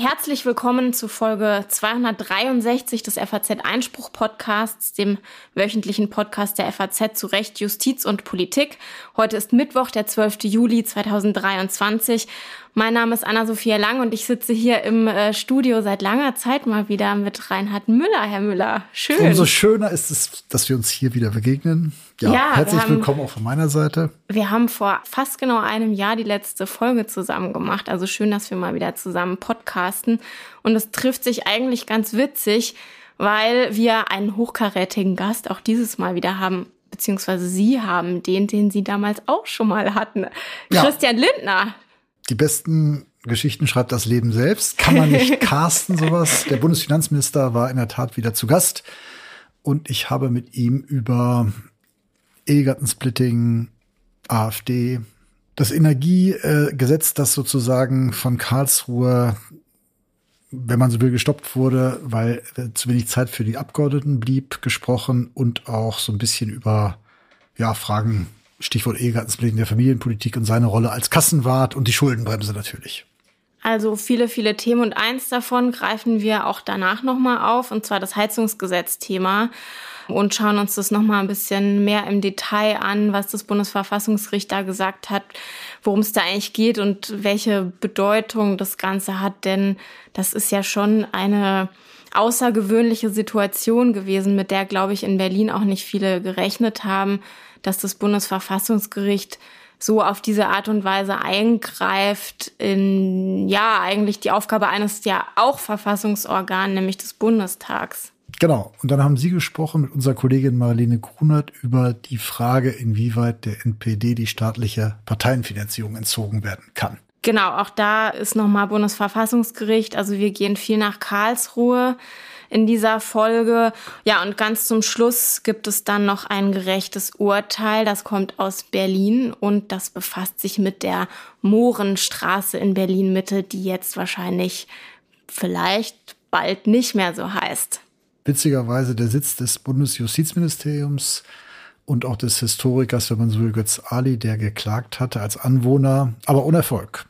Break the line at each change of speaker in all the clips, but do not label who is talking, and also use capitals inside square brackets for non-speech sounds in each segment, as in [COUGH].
Herzlich willkommen zu Folge 263 des FAZ Einspruch Podcasts, dem wöchentlichen Podcast der FAZ zu Recht, Justiz und Politik. Heute ist Mittwoch, der 12. Juli 2023 mein Name ist Anna-Sophia Lang und ich sitze hier im äh, Studio seit langer Zeit mal wieder mit Reinhard Müller. Herr Müller, schön.
Umso schöner ist es, dass wir uns hier wieder begegnen. Ja, ja herzlich haben, willkommen auch von meiner Seite.
Wir haben vor fast genau einem Jahr die letzte Folge zusammen gemacht. Also schön, dass wir mal wieder zusammen podcasten. Und es trifft sich eigentlich ganz witzig, weil wir einen hochkarätigen Gast auch dieses Mal wieder haben beziehungsweise Sie haben den, den Sie damals auch schon mal hatten. Ja. Christian Lindner,
die besten Geschichten schreibt das Leben selbst. Kann man nicht [LAUGHS] casten, sowas. Der Bundesfinanzminister war in der Tat wieder zu Gast. Und ich habe mit ihm über Ehegattensplitting, AfD, das Energiegesetz, das sozusagen von Karlsruhe, wenn man so will, gestoppt wurde, weil zu wenig Zeit für die Abgeordneten blieb, gesprochen und auch so ein bisschen über ja, Fragen Stichwort Ehegattensplitting der Familienpolitik und seine Rolle als Kassenwart und die Schuldenbremse natürlich.
Also viele, viele Themen und eins davon greifen wir auch danach nochmal auf, und zwar das Heizungsgesetz-Thema und schauen uns das nochmal ein bisschen mehr im Detail an, was das Bundesverfassungsgericht da gesagt hat, worum es da eigentlich geht und welche Bedeutung das Ganze hat. Denn das ist ja schon eine außergewöhnliche Situation gewesen, mit der, glaube ich, in Berlin auch nicht viele gerechnet haben dass das Bundesverfassungsgericht so auf diese Art und Weise eingreift in, ja, eigentlich die Aufgabe eines ja auch Verfassungsorgan, nämlich des Bundestags.
Genau. Und dann haben Sie gesprochen mit unserer Kollegin Marlene Grunert über die Frage, inwieweit der NPD die staatliche Parteienfinanzierung entzogen werden kann.
Genau, auch da ist nochmal Bundesverfassungsgericht. Also wir gehen viel nach Karlsruhe in dieser Folge. Ja, und ganz zum Schluss gibt es dann noch ein gerechtes Urteil. Das kommt aus Berlin und das befasst sich mit der Mohrenstraße in Berlin-Mitte, die jetzt wahrscheinlich vielleicht bald nicht mehr so heißt.
Witzigerweise der Sitz des Bundesjustizministeriums und auch des Historikers, wenn man so will, Götz Ali, der geklagt hatte als Anwohner, aber ohne Erfolg.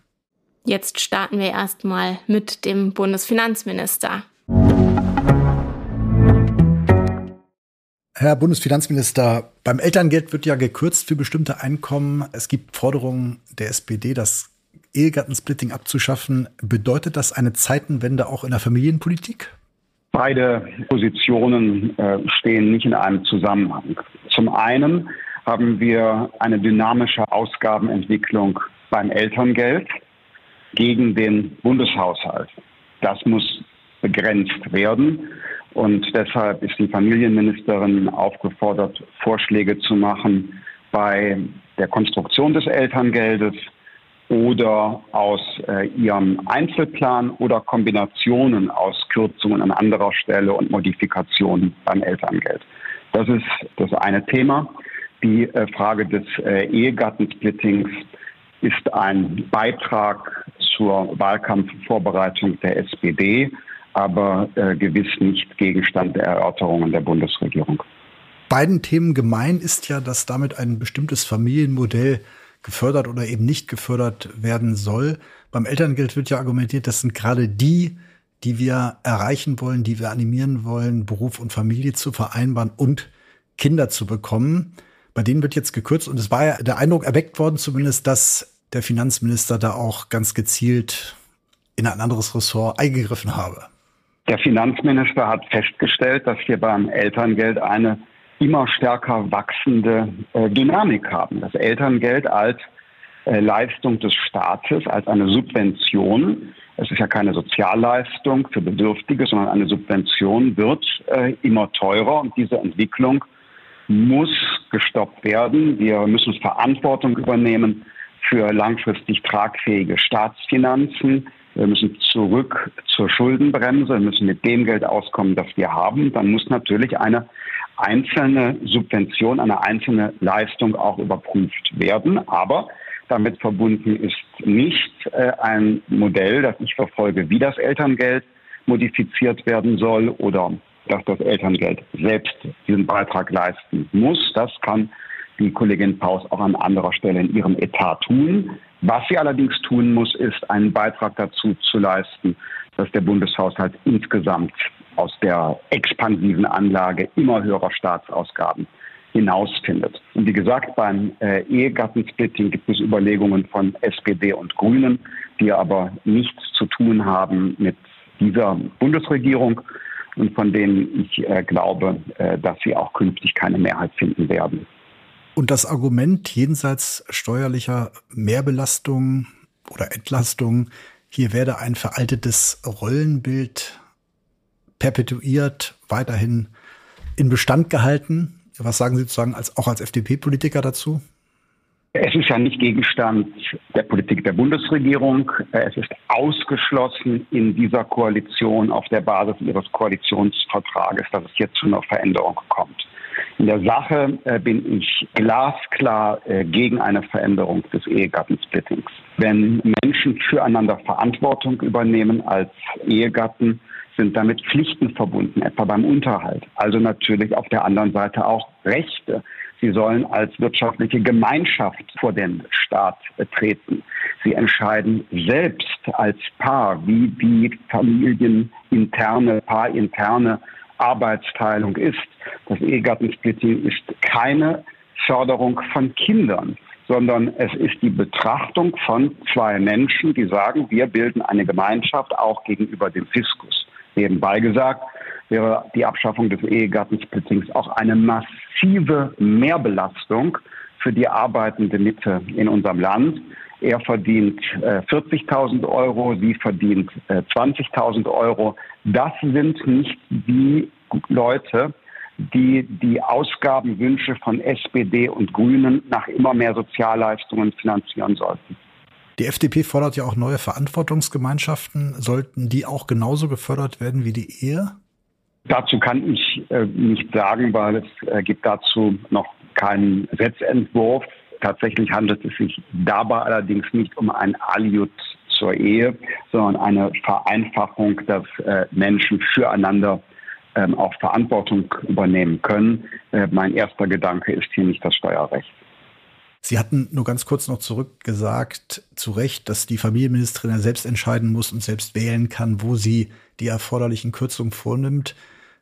Jetzt starten wir erstmal mit dem Bundesfinanzminister.
Herr Bundesfinanzminister, beim Elterngeld wird ja gekürzt für bestimmte Einkommen. Es gibt Forderungen der SPD, das Ehegattensplitting abzuschaffen. Bedeutet das eine Zeitenwende auch in der Familienpolitik?
Beide Positionen äh, stehen nicht in einem Zusammenhang. Zum einen haben wir eine dynamische Ausgabenentwicklung beim Elterngeld gegen den Bundeshaushalt. Das muss begrenzt werden. Und deshalb ist die Familienministerin aufgefordert, Vorschläge zu machen bei der Konstruktion des Elterngeldes oder aus äh, ihrem Einzelplan oder Kombinationen aus Kürzungen an anderer Stelle und Modifikationen beim Elterngeld. Das ist das eine Thema. Die äh, Frage des äh, Ehegattensplittings ist ein Beitrag zur Wahlkampfvorbereitung der SPD aber äh, gewiss nicht Gegenstand der Erörterungen der Bundesregierung.
Beiden Themen gemein ist ja, dass damit ein bestimmtes Familienmodell gefördert oder eben nicht gefördert werden soll. Beim Elterngeld wird ja argumentiert, das sind gerade die, die wir erreichen wollen, die wir animieren wollen, Beruf und Familie zu vereinbaren und Kinder zu bekommen. Bei denen wird jetzt gekürzt und es war ja der Eindruck erweckt worden, zumindest, dass der Finanzminister da auch ganz gezielt in ein anderes Ressort eingegriffen habe.
Der Finanzminister hat festgestellt, dass wir beim Elterngeld eine immer stärker wachsende äh, Dynamik haben. Das Elterngeld als äh, Leistung des Staates, als eine Subvention, es ist ja keine Sozialleistung für Bedürftige, sondern eine Subvention, wird äh, immer teurer und diese Entwicklung muss gestoppt werden. Wir müssen Verantwortung übernehmen für langfristig tragfähige Staatsfinanzen. Wir müssen zurück zur Schuldenbremse, wir müssen mit dem Geld auskommen, das wir haben. Dann muss natürlich eine einzelne Subvention, eine einzelne Leistung auch überprüft werden. Aber damit verbunden ist nicht äh, ein Modell, das ich verfolge, wie das Elterngeld modifiziert werden soll oder dass das Elterngeld selbst diesen Beitrag leisten muss. Das kann die Kollegin Paus auch an anderer Stelle in ihrem Etat tun. Was sie allerdings tun muss, ist einen Beitrag dazu zu leisten, dass der Bundeshaushalt insgesamt aus der expansiven Anlage immer höherer Staatsausgaben hinausfindet. Und wie gesagt, beim äh, Ehegattensplitting gibt es Überlegungen von SPD und Grünen, die aber nichts zu tun haben mit dieser Bundesregierung und von denen ich äh, glaube, äh, dass sie auch künftig keine Mehrheit finden werden.
Und das Argument jenseits steuerlicher Mehrbelastung oder Entlastung, hier werde ein veraltetes Rollenbild perpetuiert, weiterhin in Bestand gehalten. Was sagen Sie sozusagen als, auch als FDP-Politiker dazu?
Es ist ja nicht Gegenstand der Politik der Bundesregierung. Es ist ausgeschlossen in dieser Koalition auf der Basis ihres Koalitionsvertrages, dass es jetzt zu einer Veränderung kommt. In der Sache äh, bin ich glasklar äh, gegen eine Veränderung des Ehegattensplittings. Wenn Menschen füreinander Verantwortung übernehmen als Ehegatten, sind damit Pflichten verbunden, etwa beim Unterhalt. Also natürlich auf der anderen Seite auch Rechte. Sie sollen als wirtschaftliche Gemeinschaft vor den Staat treten. Sie entscheiden selbst als Paar, wie die familieninterne, paarinterne Arbeitsteilung ist. Das Ehegattensplitting ist keine Förderung von Kindern, sondern es ist die Betrachtung von zwei Menschen, die sagen, wir bilden eine Gemeinschaft auch gegenüber dem Fiskus. Nebenbei gesagt wäre die Abschaffung des Ehegattensplittings auch eine massive Mehrbelastung für die arbeitende Mitte in unserem Land. Er verdient äh, 40.000 Euro, sie verdient äh, 20.000 Euro. Das sind nicht die Leute, die die Ausgabenwünsche von SPD und Grünen nach immer mehr Sozialleistungen finanzieren sollten.
Die FDP fordert ja auch neue Verantwortungsgemeinschaften. Sollten die auch genauso gefördert werden wie die Ehe?
Dazu kann ich äh, nicht sagen, weil es äh, gibt dazu noch keinen Gesetzentwurf. Tatsächlich handelt es sich dabei allerdings nicht um ein Aliud zur Ehe, sondern eine Vereinfachung, dass äh, Menschen füreinander ähm, auch Verantwortung übernehmen können. Äh, mein erster Gedanke ist hier nicht das Steuerrecht.
Sie hatten nur ganz kurz noch zurückgesagt, zu Recht, dass die Familienministerin ja selbst entscheiden muss und selbst wählen kann, wo sie die erforderlichen Kürzungen vornimmt.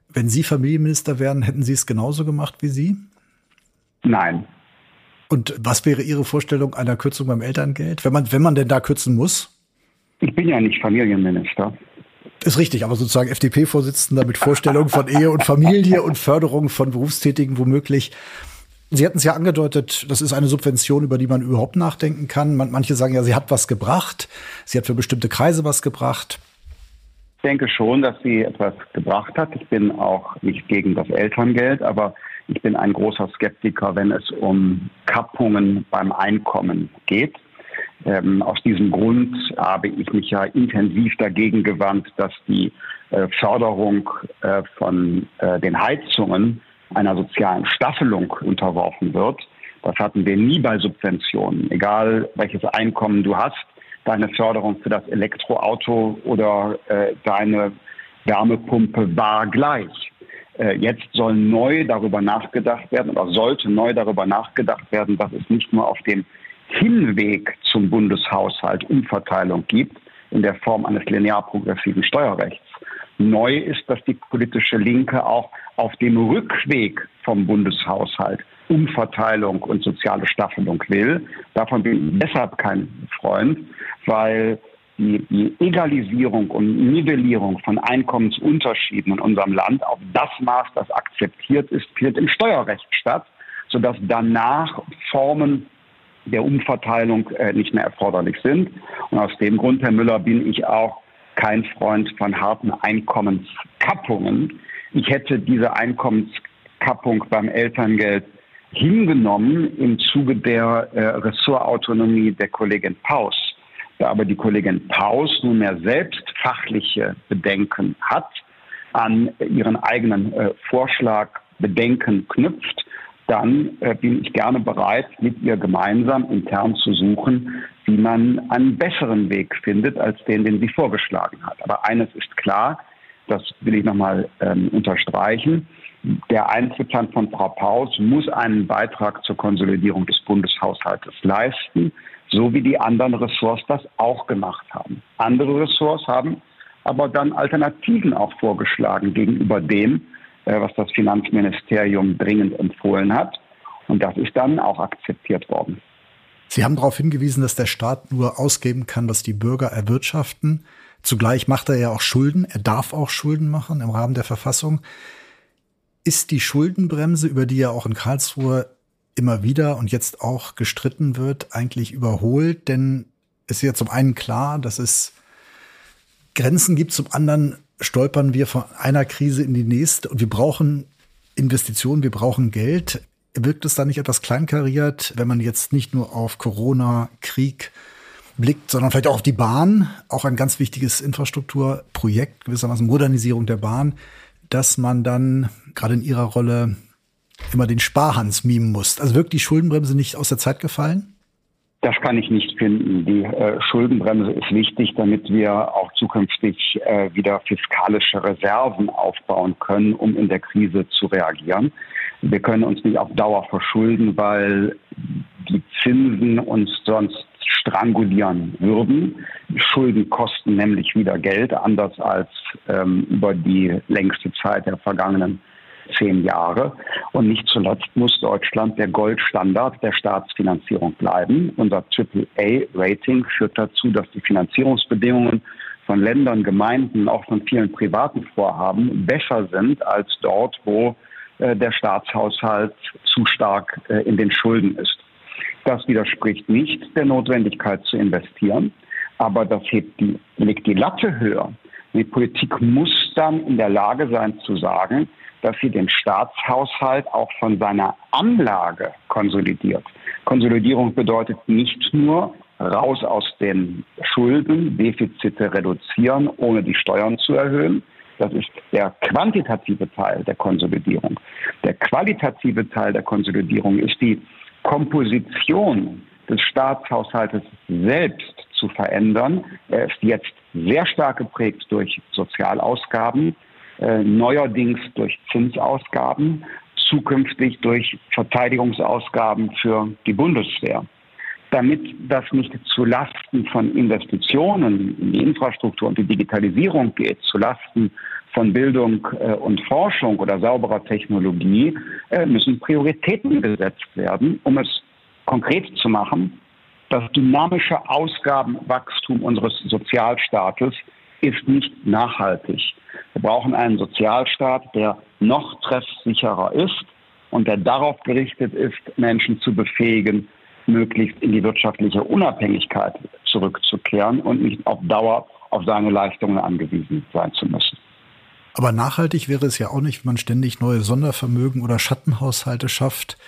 Wenn Sie Familienminister wären, hätten Sie es genauso gemacht wie Sie?
Nein.
Und was wäre Ihre Vorstellung einer Kürzung beim Elterngeld, wenn man, wenn man denn da kürzen muss?
Ich bin ja nicht Familienminister.
Ist richtig, aber sozusagen FDP-Vorsitzender mit Vorstellung von Ehe und Familie und Förderung von Berufstätigen womöglich. Sie hatten es ja angedeutet, das ist eine Subvention, über die man überhaupt nachdenken kann. manche sagen ja, sie hat was gebracht. Sie hat für bestimmte Kreise was gebracht.
Ich denke schon, dass sie etwas gebracht hat. Ich bin auch nicht gegen das Elterngeld, aber ich bin ein großer Skeptiker, wenn es um Kappungen beim Einkommen geht. Ähm, aus diesem Grund habe ich mich ja intensiv dagegen gewandt, dass die äh, Förderung äh, von äh, den Heizungen einer sozialen Staffelung unterworfen wird. Das hatten wir nie bei Subventionen. Egal welches Einkommen du hast, deine Förderung für das Elektroauto oder äh, deine Wärmepumpe war gleich. Äh, jetzt soll neu darüber nachgedacht werden oder sollte neu darüber nachgedacht werden, dass es nicht nur auf dem Hinweg zum Bundeshaushalt Umverteilung gibt in der Form eines linear progressiven Steuerrechts, Neu ist, dass die politische Linke auch auf dem Rückweg vom Bundeshaushalt Umverteilung und soziale Staffelung will. Davon bin ich deshalb kein Freund, weil die, Egalisierung und Nivellierung von Einkommensunterschieden in unserem Land auf das Maß, das akzeptiert ist, findet im Steuerrecht statt, sodass danach Formen der Umverteilung äh, nicht mehr erforderlich sind. Und aus dem Grund, Herr Müller, bin ich auch kein Freund von harten Einkommenskappungen. Ich hätte diese Einkommenskappung beim Elterngeld hingenommen im Zuge der äh, Ressortautonomie der Kollegin Paus. Da aber die Kollegin Paus nunmehr selbst fachliche Bedenken hat, an ihren eigenen äh, Vorschlag Bedenken knüpft, dann äh, bin ich gerne bereit, mit ihr gemeinsam intern zu suchen, wie man einen besseren Weg findet als den, den sie vorgeschlagen hat. Aber eines ist klar, das will ich nochmal ähm, unterstreichen. der Einzelplan von Frau Paus muss einen Beitrag zur Konsolidierung des Bundeshaushaltes leisten, so wie die anderen Ressorts das auch gemacht haben. Andere Ressorts haben aber dann Alternativen auch vorgeschlagen gegenüber dem, äh, was das Finanzministerium dringend empfohlen hat. Und das ist dann auch akzeptiert worden.
Sie haben darauf hingewiesen, dass der Staat nur ausgeben kann, was die Bürger erwirtschaften. Zugleich macht er ja auch Schulden. Er darf auch Schulden machen im Rahmen der Verfassung. Ist die Schuldenbremse, über die ja auch in Karlsruhe immer wieder und jetzt auch gestritten wird, eigentlich überholt? Denn es ist ja zum einen klar, dass es Grenzen gibt, zum anderen stolpern wir von einer Krise in die nächste und wir brauchen Investitionen, wir brauchen Geld. Wirkt es da nicht etwas kleinkariert, wenn man jetzt nicht nur auf Corona, Krieg blickt, sondern vielleicht auch auf die Bahn, auch ein ganz wichtiges Infrastrukturprojekt, gewissermaßen Modernisierung der Bahn, dass man dann gerade in ihrer Rolle immer den Sparhans mimen muss. Also wirkt die Schuldenbremse nicht aus der Zeit gefallen?
Das kann ich nicht finden. Die äh, Schuldenbremse ist wichtig, damit wir auch zukünftig äh, wieder fiskalische Reserven aufbauen können, um in der Krise zu reagieren. Wir können uns nicht auf Dauer verschulden, weil die Zinsen uns sonst strangulieren würden. Schulden kosten nämlich wieder Geld, anders als ähm, über die längste Zeit der vergangenen zehn Jahre. Und nicht zuletzt muss Deutschland der Goldstandard der Staatsfinanzierung bleiben. Unser AAA-Rating führt dazu, dass die Finanzierungsbedingungen von Ländern, Gemeinden, auch von vielen privaten Vorhaben besser sind als dort, wo äh, der Staatshaushalt zu stark äh, in den Schulden ist. Das widerspricht nicht der Notwendigkeit zu investieren, aber das hebt die, legt die Latte höher. Die Politik muss dann in der Lage sein zu sagen, dass sie den Staatshaushalt auch von seiner Anlage konsolidiert. Konsolidierung bedeutet nicht nur raus aus den Schulden, Defizite reduzieren, ohne die Steuern zu erhöhen. Das ist der quantitative Teil der Konsolidierung. Der qualitative Teil der Konsolidierung ist die Komposition des Staatshaushaltes selbst zu verändern. Er ist jetzt sehr stark geprägt durch Sozialausgaben, äh, neuerdings durch Zinsausgaben, zukünftig durch Verteidigungsausgaben für die Bundeswehr. Damit das nicht zu Lasten von Investitionen in die Infrastruktur und die Digitalisierung geht, zu Lasten von Bildung äh, und Forschung oder sauberer Technologie, äh, müssen Prioritäten gesetzt werden, um es konkret zu machen. Das dynamische Ausgabenwachstum unseres Sozialstaates ist nicht nachhaltig. Wir brauchen einen Sozialstaat, der noch treffsicherer ist und der darauf gerichtet ist, Menschen zu befähigen, möglichst in die wirtschaftliche Unabhängigkeit zurückzukehren und nicht auf Dauer auf seine Leistungen angewiesen sein zu müssen.
Aber nachhaltig wäre es ja auch nicht, wenn man ständig neue Sondervermögen oder Schattenhaushalte schafft.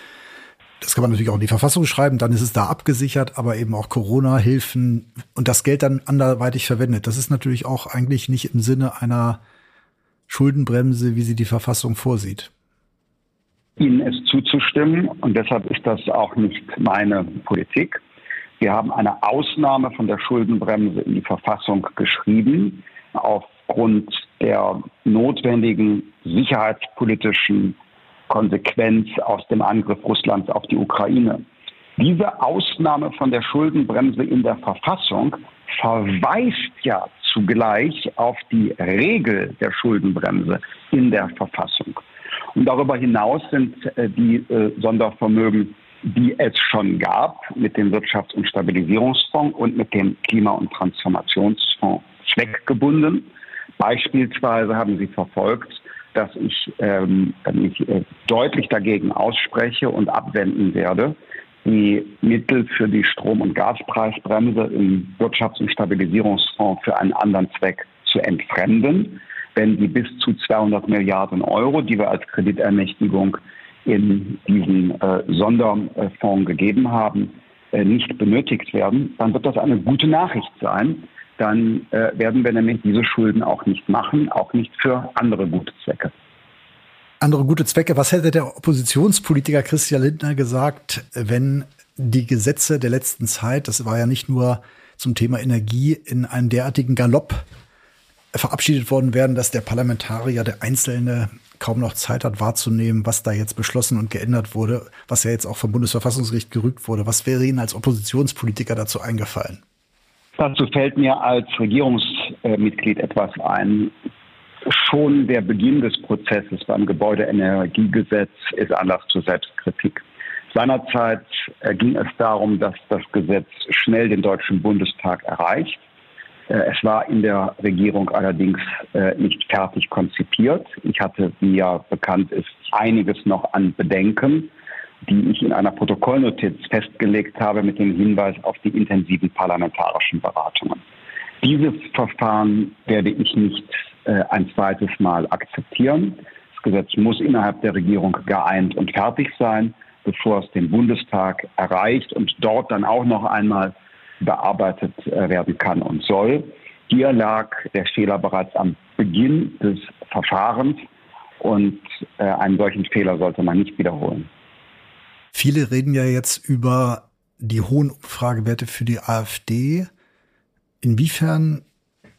Das kann man natürlich auch in die Verfassung schreiben, dann ist es da abgesichert, aber eben auch Corona-Hilfen und das Geld dann anderweitig verwendet. Das ist natürlich auch eigentlich nicht im Sinne einer Schuldenbremse, wie sie die Verfassung vorsieht.
Ihnen ist zuzustimmen und deshalb ist das auch nicht meine Politik. Wir haben eine Ausnahme von der Schuldenbremse in die Verfassung geschrieben, aufgrund der notwendigen sicherheitspolitischen Konsequenz aus dem Angriff Russlands auf die Ukraine. Diese Ausnahme von der Schuldenbremse in der Verfassung verweist ja zugleich auf die Regel der Schuldenbremse in der Verfassung. Und darüber hinaus sind äh, die äh, Sondervermögen, die es schon gab, mit dem Wirtschafts- und Stabilisierungsfonds und mit dem Klima- und Transformationsfonds zweckgebunden. Beispielsweise haben Sie verfolgt, dass ich ähm, mich äh, deutlich dagegen ausspreche und abwenden werde, die Mittel für die Strom- und Gaspreisbremse im Wirtschafts- und Stabilisierungsfonds für einen anderen Zweck zu entfremden, wenn die bis zu 200 Milliarden Euro, die wir als Kreditermächtigung in diesen äh, Sonderfonds gegeben haben, äh, nicht benötigt werden, dann wird das eine gute Nachricht sein. Dann äh, werden wir nämlich diese Schulden auch nicht machen, auch nicht für andere gute Zwecke
andere gute Zwecke. Was hätte der Oppositionspolitiker Christian Lindner gesagt, wenn die Gesetze der letzten Zeit, das war ja nicht nur zum Thema Energie, in einem derartigen Galopp verabschiedet worden wären, dass der Parlamentarier, der Einzelne, kaum noch Zeit hat wahrzunehmen, was da jetzt beschlossen und geändert wurde, was ja jetzt auch vom Bundesverfassungsgericht gerügt wurde. Was wäre Ihnen als Oppositionspolitiker dazu eingefallen?
Dazu fällt mir als Regierungsmitglied etwas ein. Schon der Beginn des Prozesses beim Gebäudeenergiegesetz ist Anlass zur Selbstkritik. Seinerzeit ging es darum, dass das Gesetz schnell den Deutschen Bundestag erreicht. Äh, es war in der Regierung allerdings äh, nicht fertig konzipiert. Ich hatte, wie ja bekannt ist, einiges noch an Bedenken, die ich in einer Protokollnotiz festgelegt habe mit dem Hinweis auf die intensiven parlamentarischen Beratungen. Dieses Verfahren werde ich nicht äh, ein zweites Mal akzeptieren. Das Gesetz muss innerhalb der Regierung geeint und fertig sein, bevor es den Bundestag erreicht und dort dann auch noch einmal bearbeitet äh, werden kann und soll. Hier lag der Fehler bereits am Beginn des Verfahrens und äh, einen solchen Fehler sollte man nicht wiederholen.
Viele reden ja jetzt über die hohen Umfragewerte für die AfD. Inwiefern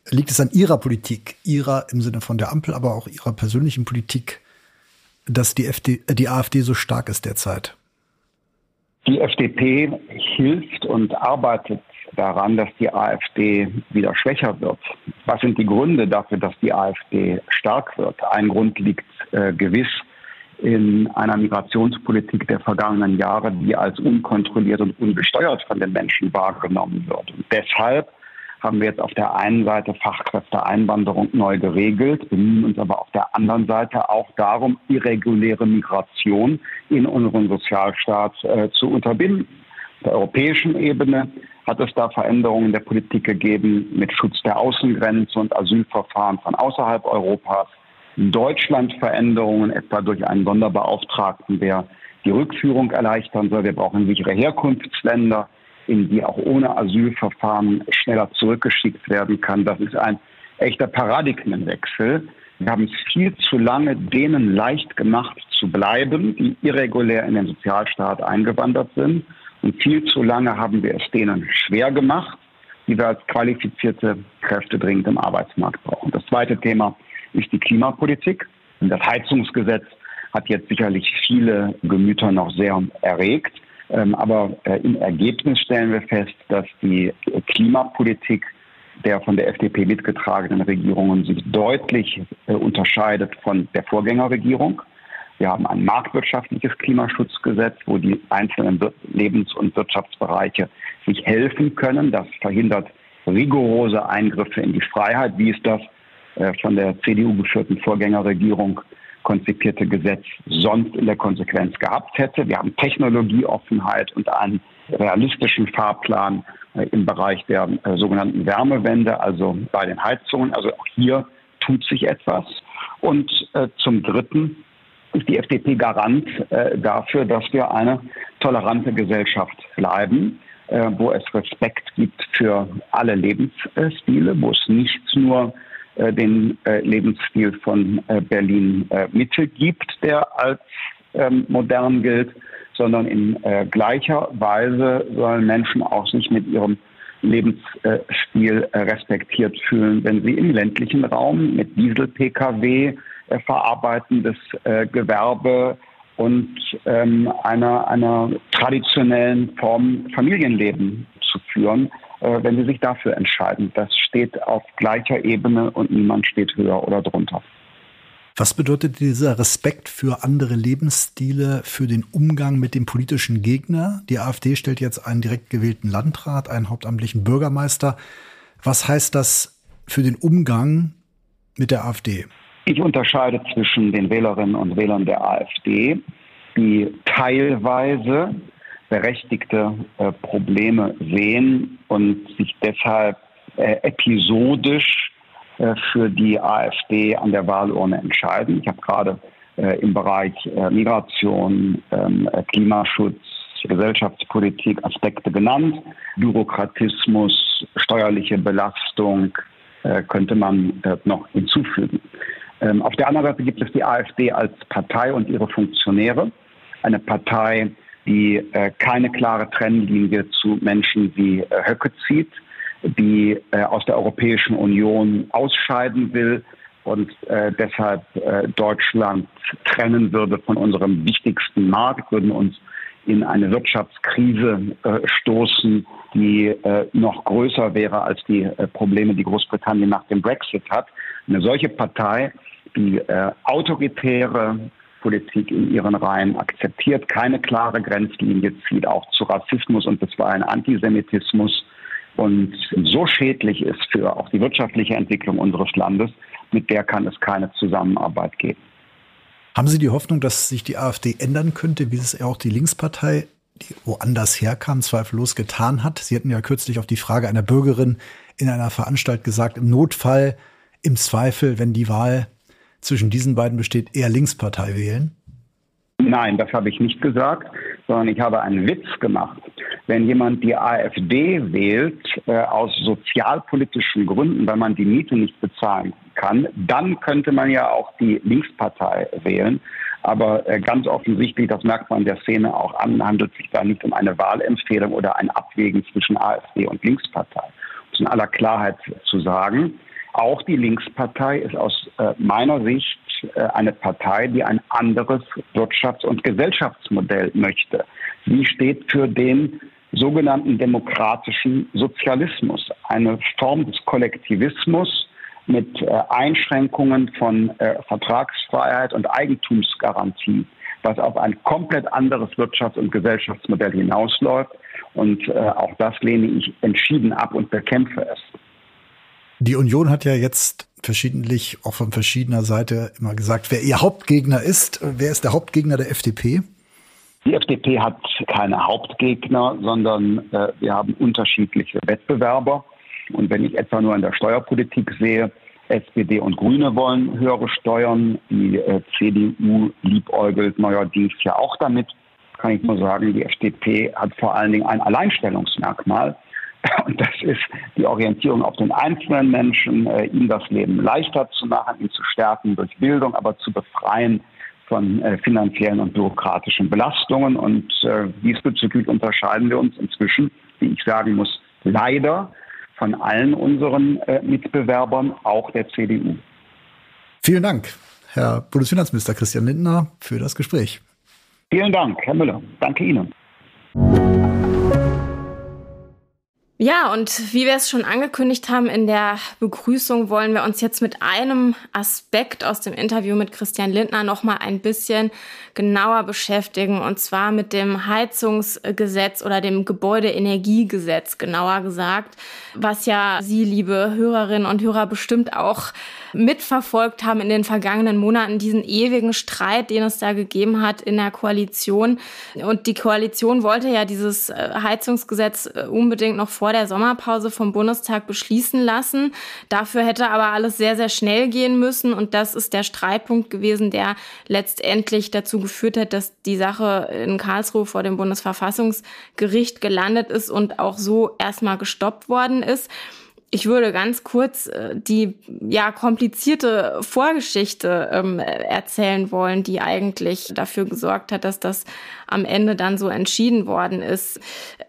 liegt es an Ihrer Politik, Ihrer im Sinne von der Ampel, aber auch Ihrer persönlichen Politik, dass die, FD, äh, die AfD so stark ist derzeit?
Die FDP hilft und arbeitet daran, dass die AfD wieder schwächer wird. Was sind die Gründe dafür, dass die AfD stark wird? Ein Grund liegt äh, gewiss in einer Migrationspolitik der vergangenen Jahre, die als unkontrolliert und ungesteuert von den Menschen wahrgenommen wird. Und deshalb haben wir jetzt auf der einen Seite Fachkräfteeinwanderung neu geregelt, bemühen uns aber auf der anderen Seite auch darum, irreguläre Migration in unseren Sozialstaat äh, zu unterbinden. Auf der europäischen Ebene hat es da Veränderungen der Politik gegeben mit Schutz der Außengrenze und Asylverfahren von außerhalb Europas. Deutschland Veränderungen, etwa durch einen Sonderbeauftragten, der die Rückführung erleichtern soll. Wir brauchen sichere Herkunftsländer in die auch ohne Asylverfahren schneller zurückgeschickt werden kann. Das ist ein echter Paradigmenwechsel. Wir haben es viel zu lange denen leicht gemacht zu bleiben, die irregulär in den Sozialstaat eingewandert sind. Und viel zu lange haben wir es denen schwer gemacht, die wir als qualifizierte Kräfte dringend im Arbeitsmarkt brauchen. Das zweite Thema ist die Klimapolitik. Das Heizungsgesetz hat jetzt sicherlich viele Gemüter noch sehr erregt. Ähm, aber äh, im Ergebnis stellen wir fest, dass die Klimapolitik der von der FDP mitgetragenen Regierungen sich deutlich äh, unterscheidet von der Vorgängerregierung. Wir haben ein marktwirtschaftliches Klimaschutzgesetz, wo die einzelnen Lebens- und Wirtschaftsbereiche sich helfen können. Das verhindert rigorose Eingriffe in die Freiheit, wie es das von der CDU geführten Vorgängerregierung konzipierte Gesetz sonst in der Konsequenz gehabt hätte. Wir haben Technologieoffenheit und einen realistischen Fahrplan äh, im Bereich der äh, sogenannten Wärmewende, also bei den Heizungen. Also auch hier tut sich etwas. Und äh, zum Dritten ist die FDP Garant äh, dafür, dass wir eine tolerante Gesellschaft bleiben, äh, wo es Respekt gibt für alle Lebensstile, wo es nicht nur äh, den äh, Lebensstil von äh, Berlin Mitte gibt, der als ähm, modern gilt, sondern in gleicher Weise sollen Menschen auch sich mit ihrem Lebensstil respektiert fühlen, wenn sie im ländlichen Raum mit Diesel-Pkw verarbeitendes Gewerbe und ähm, einer, einer traditionellen Form Familienleben zu führen, äh, wenn sie sich dafür entscheiden. Das steht auf gleicher Ebene und niemand steht höher oder drunter.
Was bedeutet dieser Respekt für andere Lebensstile für den Umgang mit dem politischen Gegner? Die AfD stellt jetzt einen direkt gewählten Landrat, einen hauptamtlichen Bürgermeister. Was heißt das für den Umgang mit der AfD?
Ich unterscheide zwischen den Wählerinnen und Wählern der AfD, die teilweise berechtigte äh, Probleme sehen und sich deshalb äh, episodisch äh, für die AfD an der Wahlurne entscheiden. Ich habe gerade äh, im Bereich äh, Migration, ähm, äh, Klimaschutz, Gesellschaftspolitik Aspekte genannt. Bürokratismus, steuerliche Belastung könnte man noch hinzufügen. Ähm, auf der anderen Seite gibt es die AfD als Partei und ihre Funktionäre. Eine Partei, die äh, keine klare Trennlinie zu Menschen wie äh, Höcke zieht, die äh, aus der Europäischen Union ausscheiden will und äh, deshalb äh, Deutschland trennen würde von unserem wichtigsten Markt, würden uns in eine Wirtschaftskrise äh, stoßen, die äh, noch größer wäre als die äh, Probleme, die Großbritannien nach dem Brexit hat. Eine solche Partei, die äh, autoritäre Politik in ihren Reihen akzeptiert, keine klare Grenzlinie zieht, auch zu Rassismus und bisweilen Antisemitismus und so schädlich ist für auch die wirtschaftliche Entwicklung unseres Landes, mit der kann es keine Zusammenarbeit geben.
Haben Sie die Hoffnung, dass sich die AfD ändern könnte, wie es auch die Linkspartei, die woanders herkam, zweifellos getan hat? Sie hatten ja kürzlich auf die Frage einer Bürgerin in einer Veranstaltung gesagt, im Notfall, im Zweifel, wenn die Wahl zwischen diesen beiden besteht, eher Linkspartei wählen?
Nein, das habe ich nicht gesagt, sondern ich habe einen Witz gemacht. Wenn jemand die AfD wählt äh, aus sozialpolitischen Gründen, weil man die Miete nicht bezahlen kann, dann könnte man ja auch die Linkspartei wählen. Aber äh, ganz offensichtlich, das merkt man der Szene auch an, handelt sich da nicht um eine Wahlempfehlung oder ein Abwägen zwischen AfD und Linkspartei. Um es in aller Klarheit zu sagen, auch die Linkspartei ist aus äh, meiner Sicht äh, eine Partei, die ein anderes Wirtschafts- und Gesellschaftsmodell möchte. Sie steht für den sogenannten demokratischen Sozialismus, eine Form des Kollektivismus mit äh, Einschränkungen von Vertragsfreiheit und Eigentumsgarantie, was auf ein komplett anderes Wirtschafts- und Gesellschaftsmodell hinausläuft. Und auch das lehne ich entschieden ab und bekämpfe es.
Die Union hat ja jetzt verschiedentlich, auch von verschiedener Seite immer gesagt, wer ihr Hauptgegner ist. Wer ist der Hauptgegner der FDP?
Die FDP hat keine Hauptgegner, sondern äh, wir haben unterschiedliche Wettbewerber. Und wenn ich etwa nur in der Steuerpolitik sehe, SPD und Grüne wollen höhere Steuern, die äh, CDU liebäugelt neuerdings ja auch damit, kann ich nur sagen, die FDP hat vor allen Dingen ein Alleinstellungsmerkmal. [LAUGHS] Und das ist die Orientierung auf den einzelnen Menschen, äh, ihm das Leben leichter zu machen, ihn zu stärken durch Bildung, aber zu befreien von äh, finanziellen und bürokratischen Belastungen. Und äh, diesbezüglich unterscheiden wir uns inzwischen, wie ich sagen muss, leider von allen unseren äh, Mitbewerbern, auch der CDU.
Vielen Dank, Herr Bundesfinanzminister Christian Lindner, für das Gespräch.
Vielen Dank, Herr Müller. Danke Ihnen.
Ja, und wie wir es schon angekündigt haben in der Begrüßung, wollen wir uns jetzt mit einem Aspekt aus dem Interview mit Christian Lindner noch mal ein bisschen genauer beschäftigen, und zwar mit dem Heizungsgesetz oder dem Gebäudeenergiegesetz, genauer gesagt, was ja Sie, liebe Hörerinnen und Hörer, bestimmt auch mitverfolgt haben in den vergangenen Monaten, diesen ewigen Streit, den es da gegeben hat in der Koalition. Und die Koalition wollte ja dieses äh, Heizungsgesetz äh, unbedingt noch vor der Sommerpause vom Bundestag beschließen lassen. Dafür hätte aber alles sehr, sehr schnell gehen müssen. Und das ist der Streitpunkt gewesen, der letztendlich dazu geführt hat, dass die Sache in Karlsruhe vor dem Bundesverfassungsgericht gelandet ist und auch so erstmal gestoppt worden ist. Ich würde ganz kurz äh, die ja komplizierte Vorgeschichte ähm, erzählen wollen, die eigentlich dafür gesorgt hat, dass das am Ende dann so entschieden worden ist.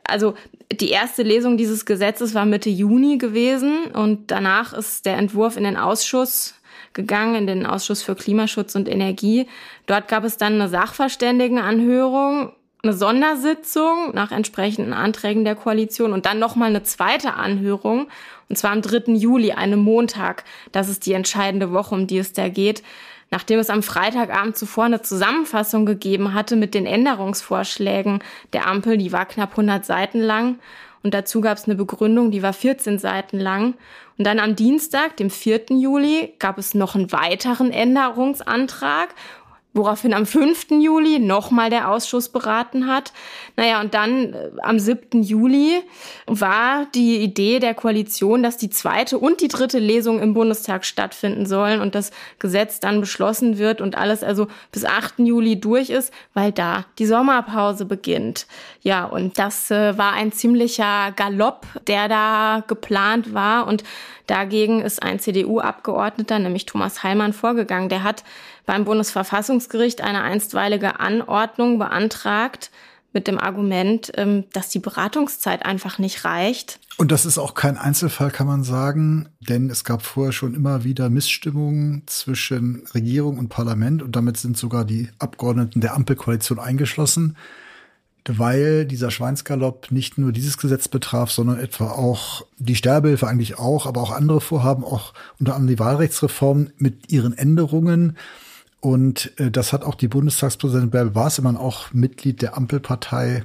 Also die erste Lesung dieses Gesetzes war Mitte Juni gewesen und danach ist der Entwurf in den Ausschuss gegangen, in den Ausschuss für Klimaschutz und Energie. Dort gab es dann eine Sachverständigenanhörung, eine Sondersitzung nach entsprechenden Anträgen der Koalition und dann nochmal eine zweite Anhörung, und zwar am 3. Juli, einem Montag. Das ist die entscheidende Woche, um die es da geht. Nachdem es am Freitagabend zuvor eine Zusammenfassung gegeben hatte mit den Änderungsvorschlägen der Ampel, die war knapp 100 Seiten lang. Und dazu gab es eine Begründung, die war 14 Seiten lang. Und dann am Dienstag, dem 4. Juli, gab es noch einen weiteren Änderungsantrag woraufhin am 5. Juli nochmal der Ausschuss beraten hat. Naja, und dann äh, am 7. Juli war die Idee der Koalition, dass die zweite und die dritte Lesung im Bundestag stattfinden sollen und das Gesetz dann beschlossen wird und alles also bis 8. Juli durch ist, weil da die Sommerpause beginnt. Ja, und das äh, war ein ziemlicher Galopp, der da geplant war und Dagegen ist ein CDU-Abgeordneter, nämlich Thomas Heilmann, vorgegangen. Der hat beim Bundesverfassungsgericht eine einstweilige Anordnung beantragt, mit dem Argument, ähm, dass die Beratungszeit einfach nicht reicht.
Und das ist auch kein Einzelfall, kann man sagen, denn es gab vorher schon immer wieder Missstimmungen zwischen Regierung und Parlament und damit sind sogar die Abgeordneten der Ampelkoalition eingeschlossen, weil dieser Schweinsgalopp nicht nur dieses Gesetz betraf, sondern etwa auch die Sterbehilfe eigentlich auch, aber auch andere Vorhaben, auch unter anderem die Wahlrechtsreform mit ihren Änderungen und äh, das hat auch die Bundestagspräsidentin Bärbel Barsemann, auch Mitglied der Ampelpartei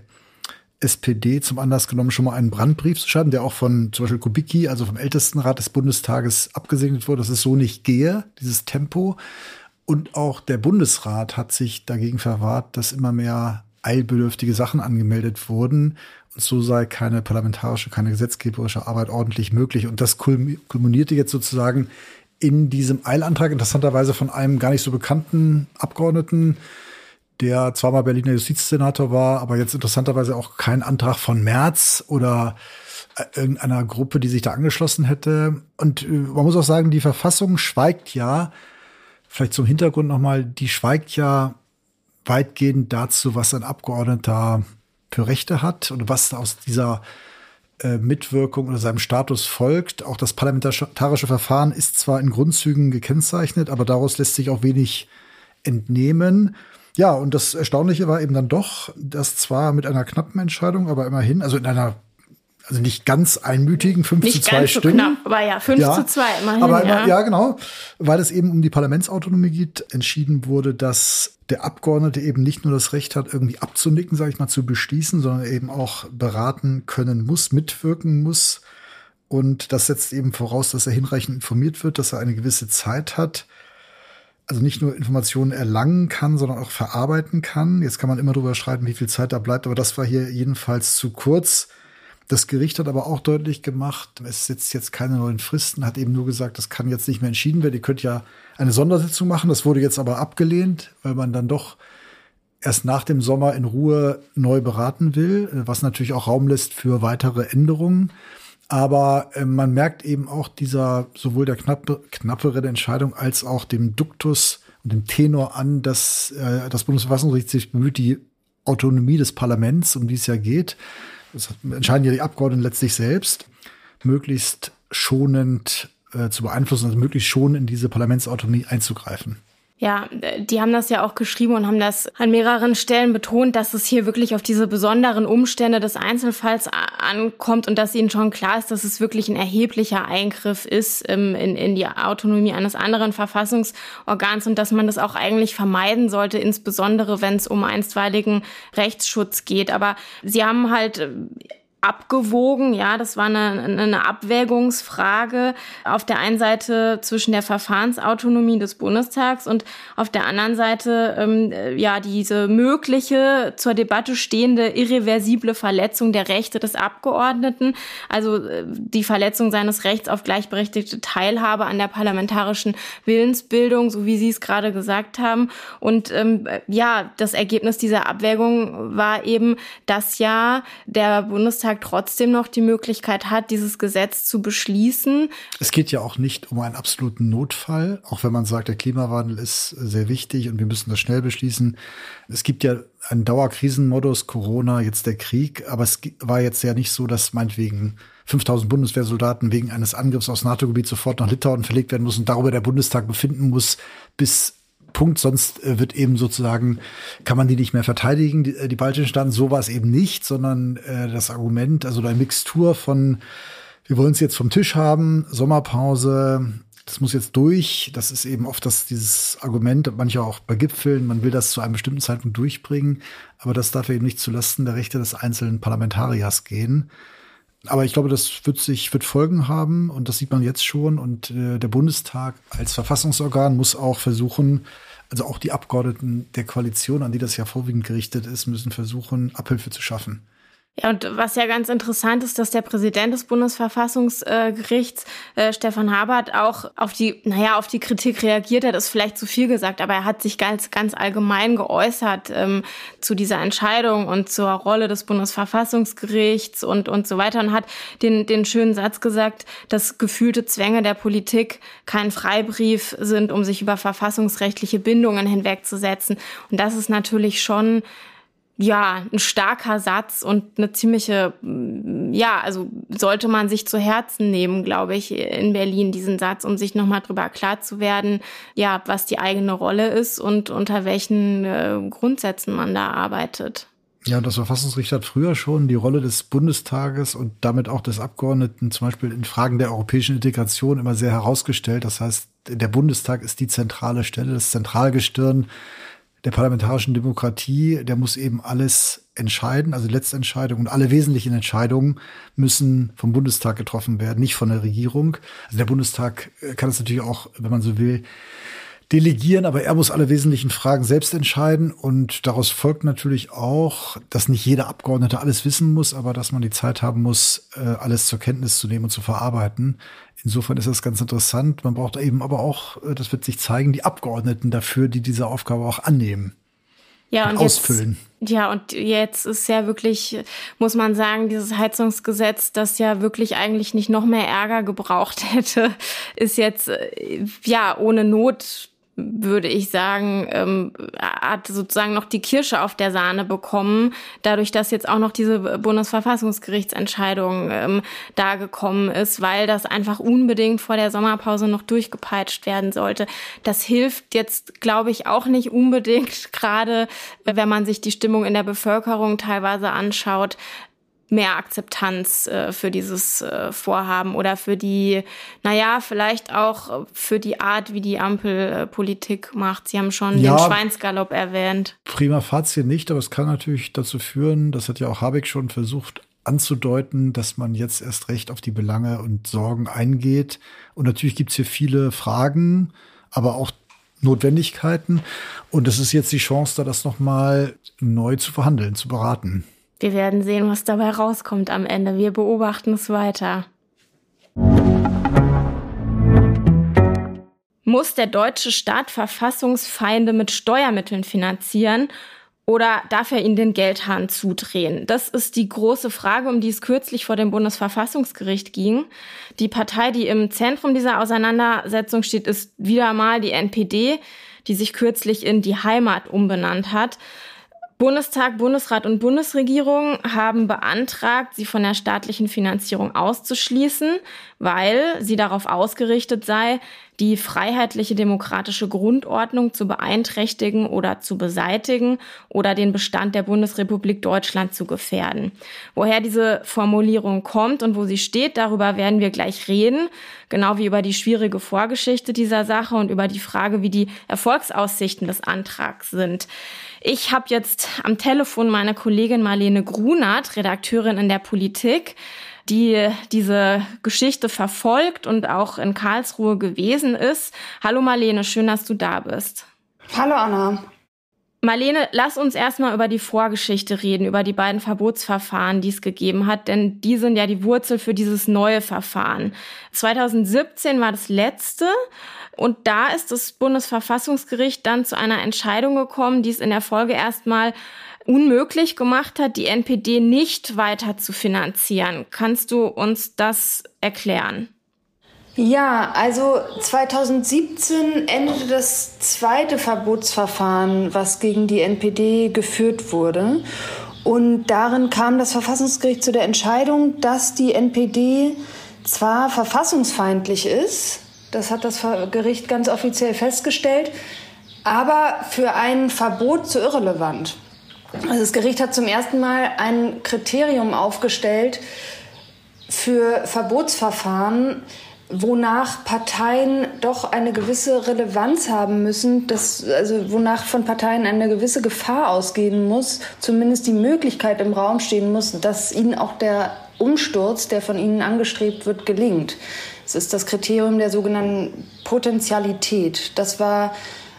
SPD, zum Anlass genommen, schon mal einen Brandbrief zu schreiben, der auch von zum Beispiel Kubicki, also vom Ältestenrat des Bundestages, abgesegnet wurde, dass es so nicht gehe, dieses Tempo. Und auch der Bundesrat hat sich dagegen verwahrt, dass immer mehr eilbedürftige Sachen angemeldet wurden. Und so sei keine parlamentarische, keine gesetzgeberische Arbeit ordentlich möglich. Und das kulminierte jetzt sozusagen in diesem Eilantrag interessanterweise von einem gar nicht so bekannten Abgeordneten, der zweimal Berliner Justizsenator war, aber jetzt interessanterweise auch kein Antrag von Merz oder äh, irgendeiner Gruppe, die sich da angeschlossen hätte. Und äh, man muss auch sagen, die Verfassung schweigt ja, vielleicht zum Hintergrund nochmal, die schweigt ja weitgehend dazu, was ein Abgeordneter für Rechte hat und was aus dieser Mitwirkung oder seinem Status folgt. Auch das parlamentarische Verfahren ist zwar in Grundzügen gekennzeichnet, aber daraus lässt sich auch wenig entnehmen. Ja, und das Erstaunliche war eben dann doch, dass zwar mit einer knappen Entscheidung, aber immerhin, also in einer also nicht ganz einmütigen, 5 nicht zu 2 Stimmen. Knapp,
aber ja, 5 ja, zu 2 immerhin.
Aber immer, ja. ja, genau, weil es eben um die Parlamentsautonomie geht, entschieden wurde, dass der Abgeordnete eben nicht nur das Recht hat, irgendwie abzunicken, sage ich mal, zu beschließen, sondern eben auch beraten können muss, mitwirken muss. Und das setzt eben voraus, dass er hinreichend informiert wird, dass er eine gewisse Zeit hat. Also nicht nur Informationen erlangen kann, sondern auch verarbeiten kann. Jetzt kann man immer darüber streiten, wie viel Zeit da bleibt, aber das war hier jedenfalls zu kurz. Das Gericht hat aber auch deutlich gemacht, es setzt jetzt keine neuen Fristen, hat eben nur gesagt, das kann jetzt nicht mehr entschieden werden. Ihr könnt ja eine Sondersitzung machen. Das wurde jetzt aber abgelehnt, weil man dann doch erst nach dem Sommer in Ruhe neu beraten will, was natürlich auch Raum lässt für weitere Änderungen. Aber äh, man merkt eben auch dieser sowohl der knappe, knapperen Entscheidung als auch dem Duktus und dem Tenor an, dass äh, das Bundesverfassungsgericht sich bemüht, die Autonomie des Parlaments, um die es ja geht, das entscheiden ja die Abgeordneten letztlich selbst, möglichst schonend äh, zu beeinflussen, also möglichst schon in diese Parlamentsautonomie einzugreifen.
Ja, die haben das ja auch geschrieben und haben das an mehreren Stellen betont, dass es hier wirklich auf diese besonderen Umstände des Einzelfalls ankommt und dass ihnen schon klar ist, dass es wirklich ein erheblicher Eingriff ist ähm, in, in die Autonomie eines anderen Verfassungsorgans und dass man das auch eigentlich vermeiden sollte, insbesondere wenn es um einstweiligen Rechtsschutz geht. Aber sie haben halt abgewogen. Ja, das war eine, eine Abwägungsfrage auf der einen Seite zwischen der Verfahrensautonomie des Bundestags und auf der anderen Seite ähm, ja diese mögliche zur Debatte stehende irreversible Verletzung der Rechte des Abgeordneten, also äh, die Verletzung seines Rechts auf gleichberechtigte Teilhabe an der parlamentarischen Willensbildung, so wie Sie es gerade gesagt haben. Und ähm, ja, das Ergebnis dieser Abwägung war eben, dass ja der Bundestag Bundestag trotzdem noch die Möglichkeit hat, dieses Gesetz zu beschließen.
Es geht ja auch nicht um einen absoluten Notfall, auch wenn man sagt, der Klimawandel ist sehr wichtig und wir müssen das schnell beschließen. Es gibt ja einen Dauerkrisenmodus, Corona, jetzt der Krieg, aber es war jetzt ja nicht so, dass meinetwegen 5000 Bundeswehrsoldaten wegen eines Angriffs aus NATO-Gebiet sofort nach Litauen verlegt werden müssen und darüber der Bundestag befinden muss, bis Punkt, sonst äh, wird eben sozusagen, kann man die nicht mehr verteidigen, die, äh, die baltischen Staaten. So war es eben nicht, sondern äh, das Argument, also eine Mixtur von, wir wollen es jetzt vom Tisch haben, Sommerpause, das muss jetzt durch. Das ist eben oft das, dieses Argument, manche auch bei Gipfeln, man will das zu einem bestimmten Zeitpunkt durchbringen, aber das darf eben nicht zulasten der Rechte des einzelnen Parlamentariers gehen. Aber ich glaube, das wird sich, wird Folgen haben und das sieht man jetzt schon. Und äh, der Bundestag als Verfassungsorgan muss auch versuchen, also auch die Abgeordneten der Koalition, an die das ja vorwiegend gerichtet ist, müssen versuchen, Abhilfe zu schaffen.
Ja, und was ja ganz interessant ist, dass der Präsident des Bundesverfassungsgerichts, äh, Stefan Habert, auch auf die, naja, auf die Kritik reagiert hat, ist vielleicht zu viel gesagt, aber er hat sich ganz, ganz allgemein geäußert ähm, zu dieser Entscheidung und zur Rolle des Bundesverfassungsgerichts und, und so weiter und hat den, den schönen Satz gesagt, dass gefühlte Zwänge der Politik kein Freibrief sind, um sich über verfassungsrechtliche Bindungen hinwegzusetzen. Und das ist natürlich schon ja, ein starker Satz und eine ziemliche, ja, also sollte man sich zu Herzen nehmen, glaube ich, in Berlin, diesen Satz, um sich nochmal drüber klar zu werden, ja, was die eigene Rolle ist und unter welchen äh, Grundsätzen man da arbeitet.
Ja, das Verfassungsgericht hat früher schon die Rolle des Bundestages und damit auch des Abgeordneten zum Beispiel in Fragen der europäischen Integration immer sehr herausgestellt. Das heißt, der Bundestag ist die zentrale Stelle, das Zentralgestirn der parlamentarischen Demokratie, der muss eben alles entscheiden, also letzte Entscheidung und alle wesentlichen Entscheidungen müssen vom Bundestag getroffen werden, nicht von der Regierung. Also der Bundestag kann es natürlich auch, wenn man so will, delegieren, aber er muss alle wesentlichen Fragen selbst entscheiden und daraus folgt natürlich auch, dass nicht jeder Abgeordnete alles wissen muss, aber dass man die Zeit haben muss, äh, alles zur Kenntnis zu nehmen und zu verarbeiten. Insofern ist das ganz interessant. Man braucht eben aber auch, äh, das wird sich zeigen, die Abgeordneten dafür, die diese Aufgabe auch annehmen.
Ja, und, und ausfüllen. Jetzt, ja, und jetzt ist ja wirklich, muss man sagen, dieses Heizungsgesetz, das ja wirklich eigentlich nicht noch mehr Ärger gebraucht [LAUGHS] hätte, ist jetzt äh, ja ohne Not würde ich sagen, ähm, hat sozusagen noch die Kirsche auf der Sahne bekommen, dadurch, dass jetzt auch noch diese Bundesverfassungsgerichtsentscheidung ähm, da gekommen ist, weil das einfach unbedingt vor der Sommerpause noch durchgepeitscht werden sollte. Das hilft jetzt, glaube ich, auch nicht unbedingt, [LAUGHS] gerade wenn man sich die Stimmung in der Bevölkerung teilweise anschaut, mehr Akzeptanz äh, für dieses äh, Vorhaben oder für die, naja, vielleicht auch für die Art, wie die Ampel äh, Politik macht. Sie haben schon ja, den Schweinsgalopp erwähnt.
Prima Fazit nicht, aber es kann natürlich dazu führen, das hat ja auch Habeck schon versucht anzudeuten, dass man jetzt erst recht auf die Belange und Sorgen eingeht. Und natürlich gibt's hier viele Fragen, aber auch Notwendigkeiten. Und es ist jetzt die Chance, da das nochmal neu zu verhandeln, zu beraten.
Wir werden sehen, was dabei rauskommt am Ende. Wir beobachten es weiter. Muss der deutsche Staat Verfassungsfeinde mit Steuermitteln finanzieren oder darf er ihnen den Geldhahn zudrehen? Das ist die große Frage, um die es kürzlich vor dem Bundesverfassungsgericht ging. Die Partei, die im Zentrum dieser Auseinandersetzung steht, ist wieder mal die NPD, die sich kürzlich in die Heimat umbenannt hat. Bundestag, Bundesrat und Bundesregierung haben beantragt, sie von der staatlichen Finanzierung auszuschließen, weil sie darauf ausgerichtet sei, die freiheitliche demokratische Grundordnung zu beeinträchtigen oder zu beseitigen oder den Bestand der Bundesrepublik Deutschland zu gefährden. Woher diese Formulierung kommt und wo sie steht, darüber werden wir gleich reden, genau wie über die schwierige Vorgeschichte dieser Sache und über die Frage, wie die Erfolgsaussichten des Antrags sind. Ich habe jetzt am Telefon meine Kollegin Marlene Grunert, Redakteurin in der Politik, die diese Geschichte verfolgt und auch in Karlsruhe gewesen ist. Hallo Marlene, schön, dass du da bist.
Hallo Anna.
Marlene, lass uns erstmal über die Vorgeschichte reden, über die beiden Verbotsverfahren, die es gegeben hat, denn die sind ja die Wurzel für dieses neue Verfahren. 2017 war das letzte und da ist das Bundesverfassungsgericht dann zu einer Entscheidung gekommen, die es in der Folge erstmal unmöglich gemacht hat, die NPD nicht weiter zu finanzieren. Kannst du uns das erklären?
Ja, also 2017 endete das zweite Verbotsverfahren, was gegen die NPD geführt wurde. Und darin kam das Verfassungsgericht zu der Entscheidung, dass die NPD zwar verfassungsfeindlich ist, das hat das Gericht ganz offiziell festgestellt. Aber für ein Verbot zu irrelevant. Also das Gericht hat zum ersten Mal ein Kriterium aufgestellt für Verbotsverfahren, wonach Parteien doch eine gewisse Relevanz haben müssen, dass, also wonach von Parteien eine gewisse Gefahr ausgehen muss, zumindest die Möglichkeit im Raum stehen muss, dass ihnen auch der Umsturz, der von ihnen angestrebt wird, gelingt. Es ist das Kriterium der sogenannten Potentialität. Das war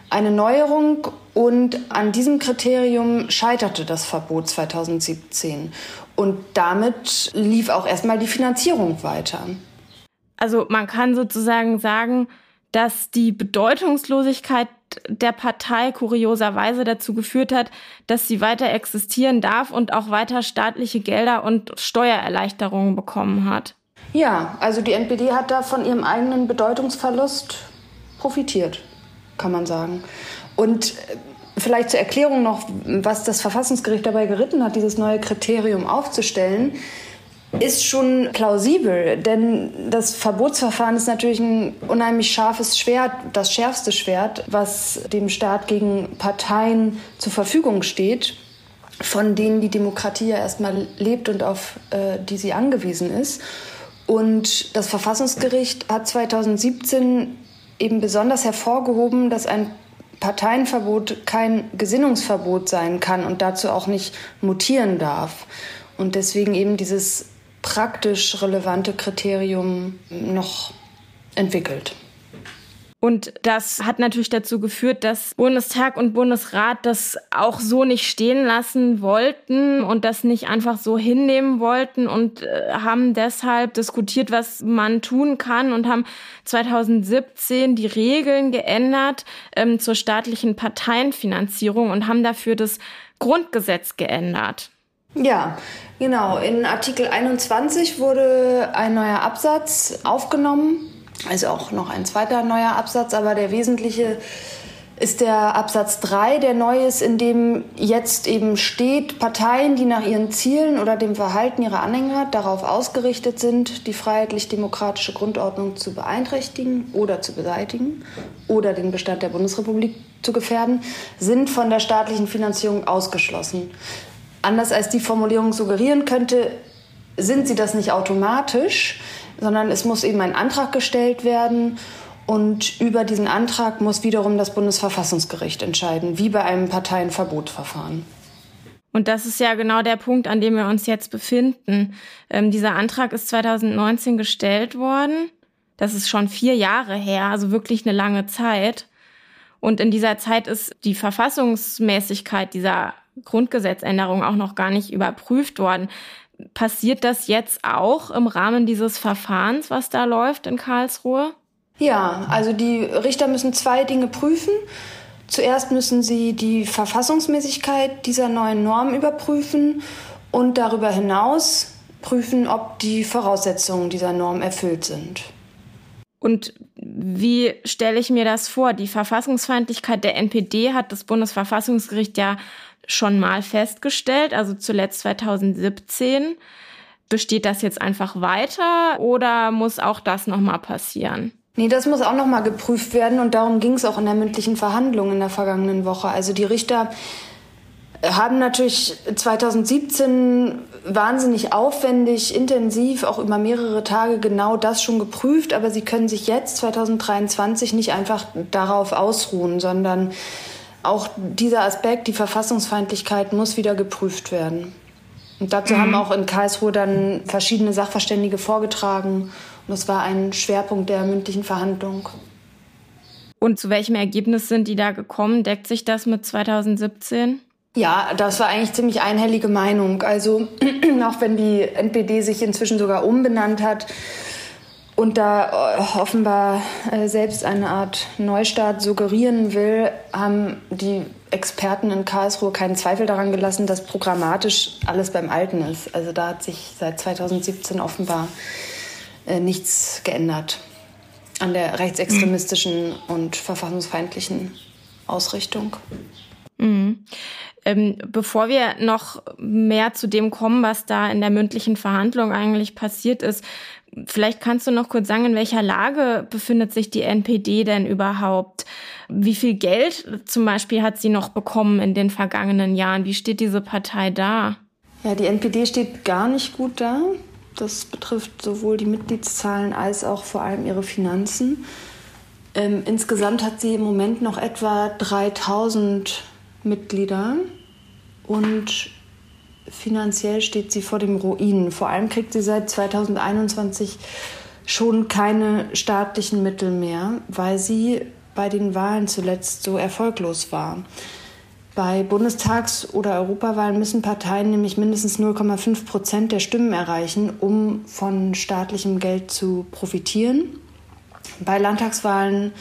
eine Neuerung und an diesem Kriterium scheiterte das Verbot 2017. Und damit lief auch erstmal die Finanzierung weiter.
Also man kann sozusagen sagen, dass die Bedeutungslosigkeit der Partei kurioserweise dazu geführt hat, dass sie weiter existieren darf und auch weiter staatliche Gelder und Steuererleichterungen bekommen hat.
Ja, also die NPD hat da von ihrem eigenen Bedeutungsverlust profitiert, kann man sagen. Und Vielleicht zur Erklärung noch, was das Verfassungsgericht dabei geritten hat, dieses neue Kriterium aufzustellen ist schon plausibel, denn das Verbotsverfahren ist natürlich ein unheimlich scharfes Schwert, das schärfste Schwert, was dem Staat gegen Parteien zur Verfügung steht, von denen die Demokratie ja erstmal lebt und auf äh, die sie angewiesen ist. Und das Verfassungsgericht hat 2017 eben besonders hervorgehoben, dass ein Parteienverbot kein Gesinnungsverbot sein kann und dazu auch nicht mutieren darf. Und deswegen eben dieses praktisch relevante Kriterium noch entwickelt.
Und das hat natürlich dazu geführt, dass Bundestag und Bundesrat das auch so nicht stehen lassen wollten und das nicht einfach so hinnehmen wollten und äh, haben deshalb diskutiert, was man tun kann und haben 2017 die Regeln geändert ähm, zur staatlichen Parteienfinanzierung und haben dafür das Grundgesetz geändert.
Ja, genau. In Artikel 21 wurde ein neuer Absatz aufgenommen, also auch noch ein zweiter neuer Absatz, aber der wesentliche ist der Absatz 3, der neu ist, in dem jetzt eben steht, Parteien, die nach ihren Zielen oder dem Verhalten ihrer Anhänger darauf ausgerichtet sind, die freiheitlich-demokratische Grundordnung zu beeinträchtigen oder zu beseitigen oder den Bestand der Bundesrepublik zu gefährden, sind von der staatlichen Finanzierung ausgeschlossen. Anders als die Formulierung suggerieren könnte, sind sie das nicht automatisch, sondern es muss eben ein Antrag gestellt werden und über diesen Antrag muss wiederum das Bundesverfassungsgericht entscheiden, wie bei einem Parteienverbotverfahren.
Und das ist ja genau der Punkt, an dem wir uns jetzt befinden. Ähm, dieser Antrag ist 2019 gestellt worden. Das ist schon vier Jahre her, also wirklich eine lange Zeit. Und in dieser Zeit ist die Verfassungsmäßigkeit dieser Grundgesetzänderung auch noch gar nicht überprüft worden. Passiert das jetzt auch im Rahmen dieses Verfahrens, was da läuft in Karlsruhe?
Ja, also die Richter müssen zwei Dinge prüfen. Zuerst müssen sie die Verfassungsmäßigkeit dieser neuen Norm überprüfen und darüber hinaus prüfen, ob die Voraussetzungen dieser Norm erfüllt sind.
Und wie stelle ich mir das vor? Die Verfassungsfeindlichkeit der NPD hat das Bundesverfassungsgericht ja schon mal festgestellt, also zuletzt 2017. Besteht das jetzt einfach weiter oder muss auch das nochmal passieren?
Nee, das muss auch nochmal geprüft werden und darum ging es auch in der mündlichen Verhandlung in der vergangenen Woche. Also die Richter haben natürlich 2017 wahnsinnig aufwendig, intensiv, auch über mehrere Tage genau das schon geprüft, aber sie können sich jetzt 2023 nicht einfach darauf ausruhen, sondern auch dieser Aspekt, die Verfassungsfeindlichkeit, muss wieder geprüft werden. Und dazu mhm. haben auch in Karlsruhe dann verschiedene Sachverständige vorgetragen. Und das war ein Schwerpunkt der mündlichen Verhandlung.
Und zu welchem Ergebnis sind die da gekommen? Deckt sich das mit 2017?
Ja, das war eigentlich ziemlich einhellige Meinung. Also [CLEARS THROAT] auch wenn die NPD sich inzwischen sogar umbenannt hat, und da äh, offenbar äh, selbst eine Art Neustart suggerieren will, haben die Experten in Karlsruhe keinen Zweifel daran gelassen, dass programmatisch alles beim Alten ist. Also da hat sich seit 2017 offenbar äh, nichts geändert an der rechtsextremistischen und verfassungsfeindlichen Ausrichtung.
Mhm. Ähm, bevor wir noch mehr zu dem kommen, was da in der mündlichen Verhandlung eigentlich passiert ist, Vielleicht kannst du noch kurz sagen, in welcher Lage befindet sich die NPD denn überhaupt? Wie viel Geld zum Beispiel hat sie noch bekommen in den vergangenen Jahren? Wie steht diese Partei da?
Ja, die NPD steht gar nicht gut da. Das betrifft sowohl die Mitgliedszahlen als auch vor allem ihre Finanzen. Ähm, insgesamt hat sie im Moment noch etwa 3000 Mitglieder und finanziell steht sie vor dem Ruin. Vor allem kriegt sie seit 2021 schon keine staatlichen Mittel mehr, weil sie bei den Wahlen zuletzt so erfolglos war. Bei Bundestags- oder Europawahlen müssen Parteien nämlich mindestens 0,5 Prozent der Stimmen erreichen, um von staatlichem Geld zu profitieren. Bei Landtagswahlen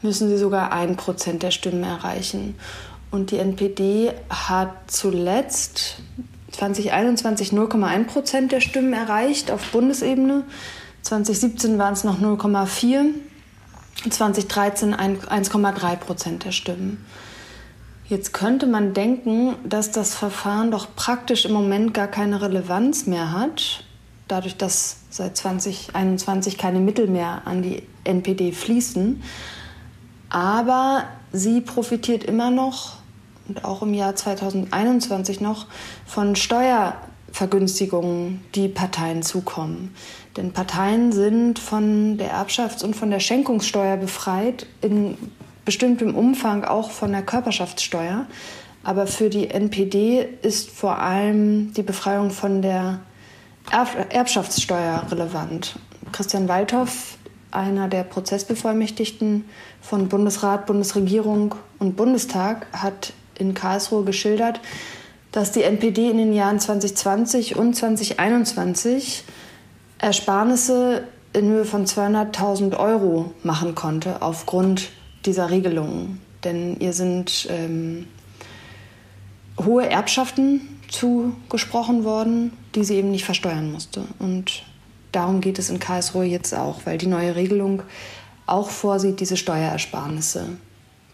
müssen sie sogar ein Prozent der Stimmen erreichen. Und die NPD hat zuletzt 2021 0,1 Prozent der Stimmen erreicht auf Bundesebene. 2017 waren es noch 0,4. 2013 1,3 Prozent der Stimmen. Jetzt könnte man denken, dass das Verfahren doch praktisch im Moment gar keine Relevanz mehr hat, dadurch, dass seit 2021 keine Mittel mehr an die NPD fließen. Aber sie profitiert immer noch und auch im Jahr 2021 noch von Steuervergünstigungen, die Parteien zukommen. Denn Parteien sind von der Erbschafts- und von der Schenkungssteuer befreit, in bestimmtem Umfang auch von der Körperschaftssteuer. Aber für die NPD ist vor allem die Befreiung von der Erbschaftssteuer relevant. Christian Waldhoff, einer der Prozessbevollmächtigten von Bundesrat, Bundesregierung und Bundestag, hat in Karlsruhe geschildert, dass die NPD in den Jahren 2020 und 2021 Ersparnisse in Höhe von 200.000 Euro machen konnte aufgrund dieser Regelungen. Denn ihr sind ähm, hohe Erbschaften zugesprochen worden, die sie eben nicht versteuern musste. Und darum geht es in Karlsruhe jetzt auch, weil die neue Regelung auch vorsieht, diese Steuerersparnisse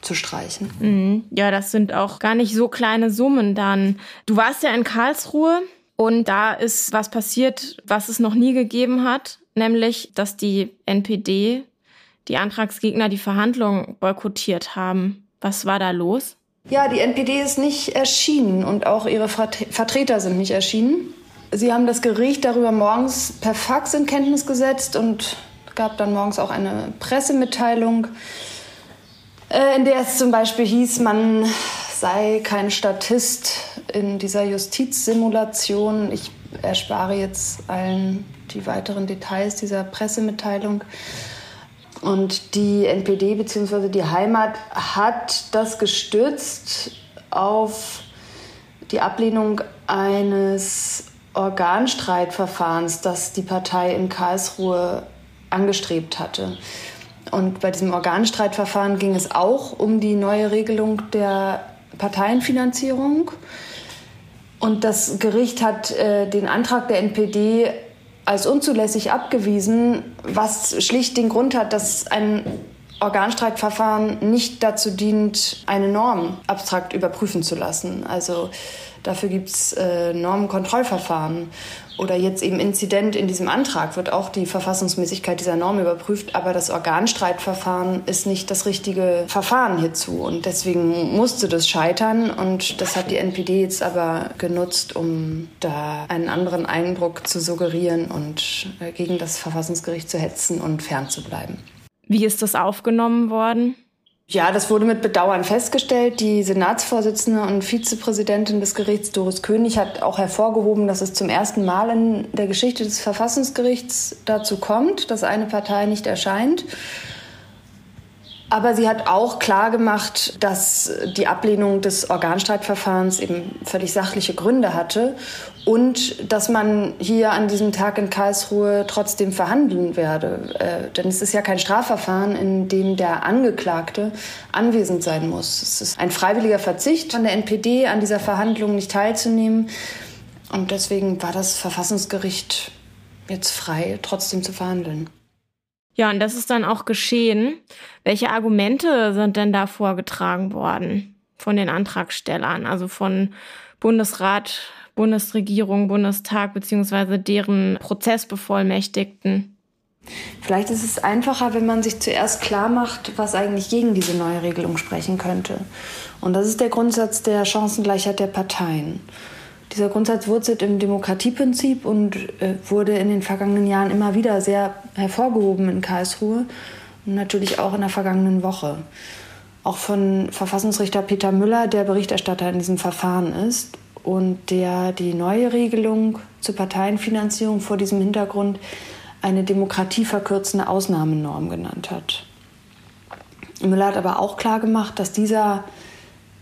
zu streichen.
Mhm. Ja, das sind auch gar nicht so kleine Summen dann. Du warst ja in Karlsruhe und da ist was passiert, was es noch nie gegeben hat, nämlich, dass die NPD, die Antragsgegner, die Verhandlungen boykottiert haben. Was war da los?
Ja, die NPD ist nicht erschienen und auch ihre Vertreter sind nicht erschienen. Sie haben das Gericht darüber morgens per Fax in Kenntnis gesetzt und gab dann morgens auch eine Pressemitteilung, in der es zum Beispiel hieß, man sei kein Statist in dieser Justizsimulation. Ich erspare jetzt allen die weiteren Details dieser Pressemitteilung. Und die NPD bzw. die Heimat hat das gestützt auf die Ablehnung eines Organstreitverfahrens, das die Partei in Karlsruhe angestrebt hatte. Und bei diesem Organstreitverfahren ging es auch um die neue Regelung der Parteienfinanzierung. Und das Gericht hat äh, den Antrag der NPD als unzulässig abgewiesen, was schlicht den Grund hat, dass ein Organstreitverfahren nicht dazu dient, eine Norm abstrakt überprüfen zu lassen. Also dafür gibt es äh, Normenkontrollverfahren oder jetzt eben Inzident in diesem Antrag wird auch die Verfassungsmäßigkeit dieser Norm überprüft, aber das Organstreitverfahren ist nicht das richtige Verfahren hierzu und deswegen musste das scheitern und das hat die NPD jetzt aber genutzt, um da einen anderen Eindruck zu suggerieren und äh, gegen das Verfassungsgericht zu hetzen und fernzubleiben.
Wie ist das aufgenommen worden?
Ja, das wurde mit Bedauern festgestellt. Die Senatsvorsitzende und Vizepräsidentin des Gerichts, Doris König, hat auch hervorgehoben, dass es zum ersten Mal in der Geschichte des Verfassungsgerichts dazu kommt, dass eine Partei nicht erscheint. Aber sie hat auch klar gemacht, dass die Ablehnung des Organstreitverfahrens eben völlig sachliche Gründe hatte und dass man hier an diesem Tag in Karlsruhe trotzdem verhandeln werde. Äh, denn es ist ja kein Strafverfahren, in dem der Angeklagte anwesend sein muss. Es ist ein freiwilliger Verzicht von der NPD, an dieser Verhandlung nicht teilzunehmen. Und deswegen war das Verfassungsgericht jetzt frei, trotzdem zu verhandeln.
Ja, und das ist dann auch geschehen. Welche Argumente sind denn da vorgetragen worden von den Antragstellern, also von Bundesrat, Bundesregierung, Bundestag beziehungsweise deren Prozessbevollmächtigten?
Vielleicht ist es einfacher, wenn man sich zuerst klar macht, was eigentlich gegen diese neue Regelung sprechen könnte. Und das ist der Grundsatz der Chancengleichheit der Parteien. Dieser Grundsatz wurzelt im Demokratieprinzip und äh, wurde in den vergangenen Jahren immer wieder sehr hervorgehoben in Karlsruhe und natürlich auch in der vergangenen Woche. Auch von Verfassungsrichter Peter Müller, der Berichterstatter in diesem Verfahren ist und der die neue Regelung zur Parteienfinanzierung vor diesem Hintergrund eine demokratieverkürzende Ausnahmenorm genannt hat. Müller hat aber auch klargemacht, dass dieser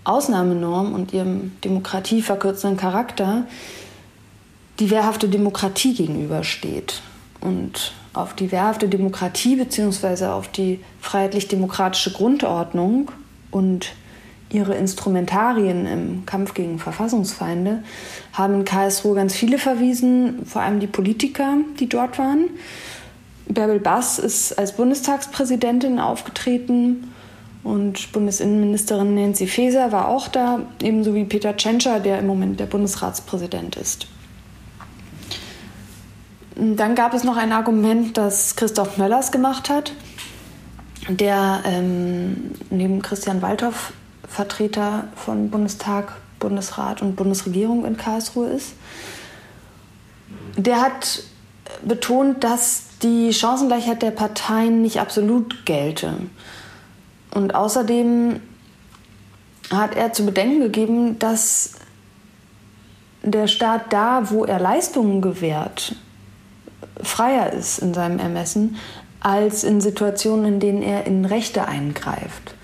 Ausnahmenorm und ihrem demokratieverkürzenden Charakter die wehrhafte Demokratie gegenübersteht. Und auf die wehrhafte Demokratie bzw. auf die freiheitlich-demokratische Grundordnung und ihre Instrumentarien im Kampf gegen Verfassungsfeinde haben in Karlsruhe ganz viele verwiesen, vor allem die Politiker, die dort waren. Bärbel Bass ist als Bundestagspräsidentin aufgetreten Und Bundesinnenministerin Nancy Faeser war auch da, ebenso wie Peter Tschentscher, der im Moment der Bundesratspräsident ist. Dann gab es noch ein Argument, das Christoph Möllers gemacht hat, der ähm, neben Christian Waldhoff Vertreter von Bundestag, Bundesrat und Bundesregierung in Karlsruhe ist. Der hat betont, dass die Chancengleichheit der Parteien nicht absolut gelte. Und außerdem hat er zu bedenken gegeben, dass der Staat da, wo er Leistungen gewährt, freier ist in seinem Ermessen als in Situationen, in denen er in Rechte eingreift.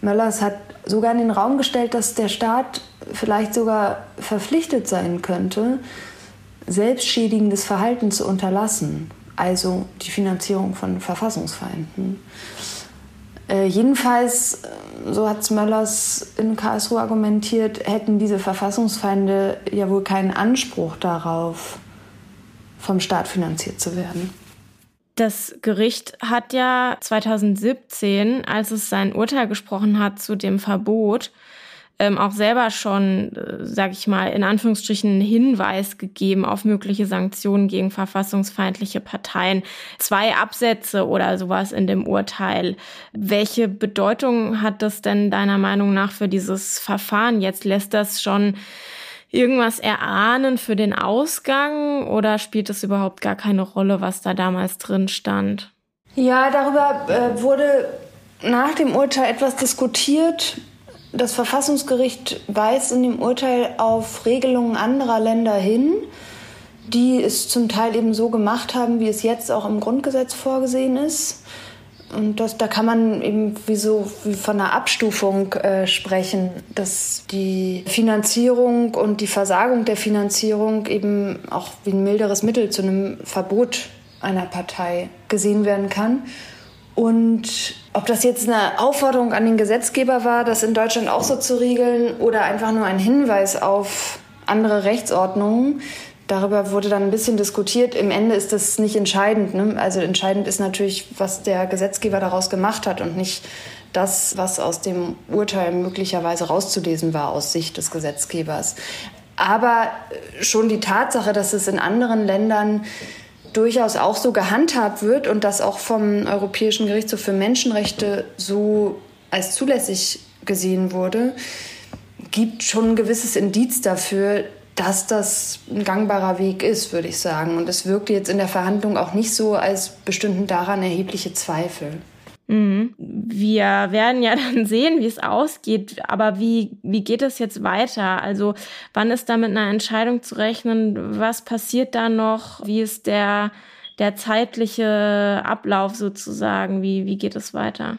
Möllers hat sogar in den Raum gestellt, dass der Staat vielleicht sogar verpflichtet sein könnte, selbstschädigendes Verhalten zu unterlassen, also die Finanzierung von Verfassungsfeinden. Äh, jedenfalls, äh, so hat Möllers in Karlsruhe argumentiert, hätten diese Verfassungsfeinde ja wohl keinen Anspruch darauf, vom Staat finanziert zu werden.
Das Gericht hat ja 2017, als es sein Urteil gesprochen hat zu dem Verbot, ähm, auch selber schon, äh, sage ich mal, in Anführungsstrichen einen Hinweis gegeben auf mögliche Sanktionen gegen verfassungsfeindliche Parteien. Zwei Absätze oder sowas in dem Urteil. Welche Bedeutung hat das denn deiner Meinung nach für dieses Verfahren jetzt? Lässt das schon irgendwas erahnen für den Ausgang oder spielt es überhaupt gar keine Rolle, was da damals drin stand?
Ja, darüber äh, wurde nach dem Urteil etwas diskutiert. Das Verfassungsgericht weist in dem Urteil auf Regelungen anderer Länder hin, die es zum Teil eben so gemacht haben, wie es jetzt auch im Grundgesetz vorgesehen ist. Und das, da kann man eben wie so wie von einer Abstufung äh, sprechen, dass die Finanzierung und die Versagung der Finanzierung eben auch wie ein milderes Mittel zu einem Verbot einer Partei gesehen werden kann. Und ob das jetzt eine Aufforderung an den Gesetzgeber war, das in Deutschland auch so zu regeln, oder einfach nur ein Hinweis auf andere Rechtsordnungen, Darüber wurde dann ein bisschen diskutiert. Im Ende ist das nicht entscheidend. Ne? Also entscheidend ist natürlich, was der Gesetzgeber daraus gemacht hat und nicht das, was aus dem Urteil möglicherweise rauszulesen war aus Sicht des Gesetzgebers. Aber schon die Tatsache, dass es in anderen Ländern durchaus auch so gehandhabt wird und das auch vom Europäischen Gerichtshof für Menschenrechte so als zulässig gesehen wurde, gibt schon ein gewisses Indiz dafür, dass das ein gangbarer Weg ist, würde ich sagen. Und es wirkte jetzt in der Verhandlung auch nicht so, als bestünden daran erhebliche Zweifel.
Wir werden ja [LAUGHS] dann sehen, wie es ausgeht. Aber wie, wie geht es jetzt weiter? Also wann ist da mit einer Entscheidung zu rechnen? Was passiert da noch? Wie ist der, der zeitliche Ablauf sozusagen? Wie, wie geht es weiter?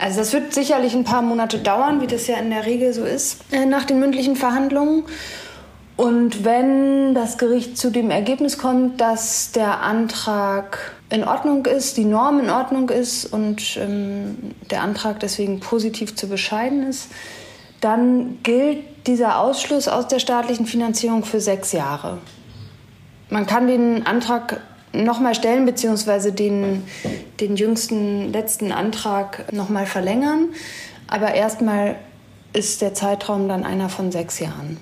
Also das wird sicherlich ein paar Monate dauern, wie das ja in der Regel so ist, äh, nach den mündlichen Verhandlungen. Und wenn das Gericht zu dem Ergebnis kommt, dass der Antrag in Ordnung ist, die Norm in Ordnung ist und ähm, der Antrag deswegen positiv zu bescheiden ist, dann gilt dieser Ausschluss aus der staatlichen Finanzierung für sechs Jahre. Man kann den Antrag nochmal stellen, beziehungsweise den, den jüngsten letzten Antrag nochmal verlängern. Aber erstmal ist der Zeitraum dann einer von sechs Jahren.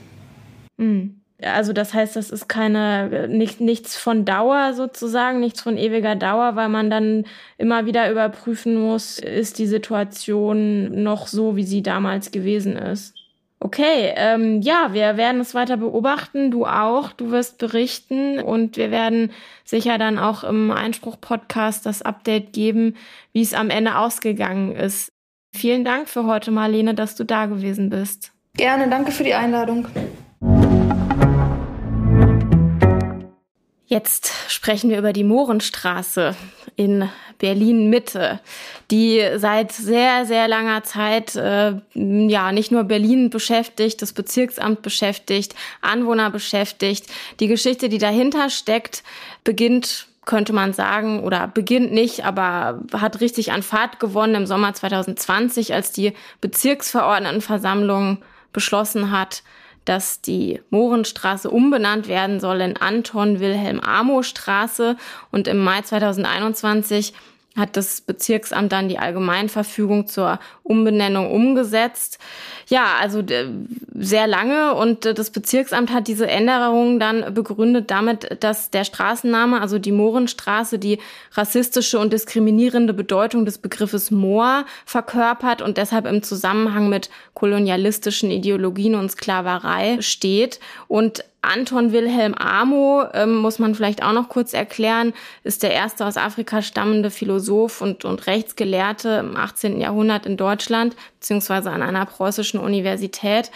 Mhm. Also das heißt, das ist keine nicht, nichts von Dauer sozusagen, nichts von ewiger Dauer, weil man dann immer wieder überprüfen muss, ist die Situation noch so, wie sie damals gewesen ist. Okay, ähm, ja, wir werden es weiter beobachten, du auch, du wirst berichten und wir werden sicher dann auch im Einspruch-Podcast das Update geben, wie es am Ende ausgegangen ist. Vielen Dank für heute, Marlene, dass du da gewesen bist.
Gerne, danke für die Einladung.
Jetzt sprechen wir über die Mohrenstraße in Berlin Mitte, die seit sehr, sehr langer Zeit äh, ja nicht nur Berlin beschäftigt, das Bezirksamt beschäftigt, Anwohner beschäftigt. Die Geschichte, die dahinter steckt, beginnt könnte man sagen, oder beginnt nicht, aber hat richtig an Fahrt gewonnen im Sommer 2020, als die Bezirksverordnetenversammlung beschlossen hat, dass die Mohrenstraße umbenannt werden soll in Anton Wilhelm Amo Straße und im Mai 2021 hat das Bezirksamt dann die Allgemeinverfügung zur Umbenennung umgesetzt. Ja, also sehr lange und das Bezirksamt hat diese Änderungen dann begründet damit, dass der Straßenname, also die Mohrenstraße, die rassistische und diskriminierende Bedeutung des Begriffes Moor verkörpert und deshalb im Zusammenhang mit kolonialistischen Ideologien und Sklaverei steht. Und Anton Wilhelm Amo, ähm, muss man vielleicht auch noch kurz erklären, ist der erste aus Afrika stammende Philosoph und, und Rechtsgelehrte im 18. Jahrhundert in Deutschland, beziehungsweise an einer preußischen Universität.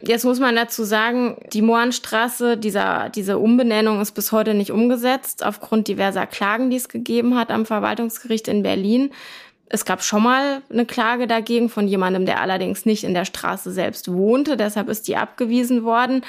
Jetzt muss man dazu sagen, die Mohrenstraße, dieser, diese Umbenennung ist bis heute nicht umgesetzt, aufgrund diverser Klagen, die es gegeben hat am Verwaltungsgericht in Berlin. Es gab schon mal eine Klage dagegen von jemandem, der allerdings nicht in der Straße selbst wohnte. Deshalb ist die abgewiesen worden.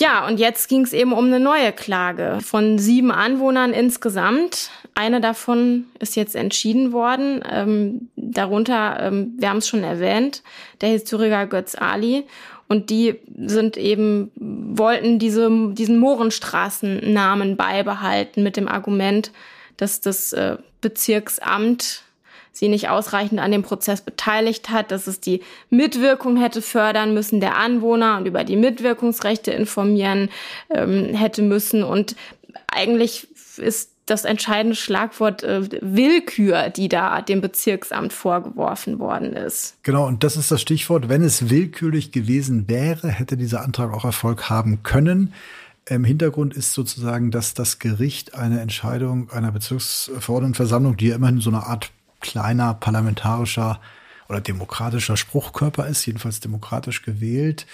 Ja, und jetzt ging es eben um eine neue Klage von sieben Anwohnern insgesamt. Eine davon ist jetzt entschieden worden. Ähm, darunter, ähm, wir haben es schon erwähnt, der Historiker Götz Ali. Und die sind eben, wollten diese, diesen Mohrenstraßennamen beibehalten mit dem Argument, dass das äh, Bezirksamt sie nicht ausreichend an dem Prozess beteiligt hat, dass es die Mitwirkung hätte fördern müssen der Anwohner und über die Mitwirkungsrechte informieren ähm, hätte müssen. Und eigentlich ist das entscheidende Schlagwort äh, Willkür, die da dem Bezirksamt vorgeworfen worden ist.
Genau, und das ist das Stichwort. Wenn es willkürlich gewesen wäre, hätte dieser Antrag auch Erfolg haben können. Im Hintergrund ist sozusagen, dass das Gericht eine Entscheidung einer Bezirksverordnetenversammlung, die ja immerhin so eine Art kleiner parlamentarischer oder demokratischer Spruchkörper ist, jedenfalls demokratisch gewählt,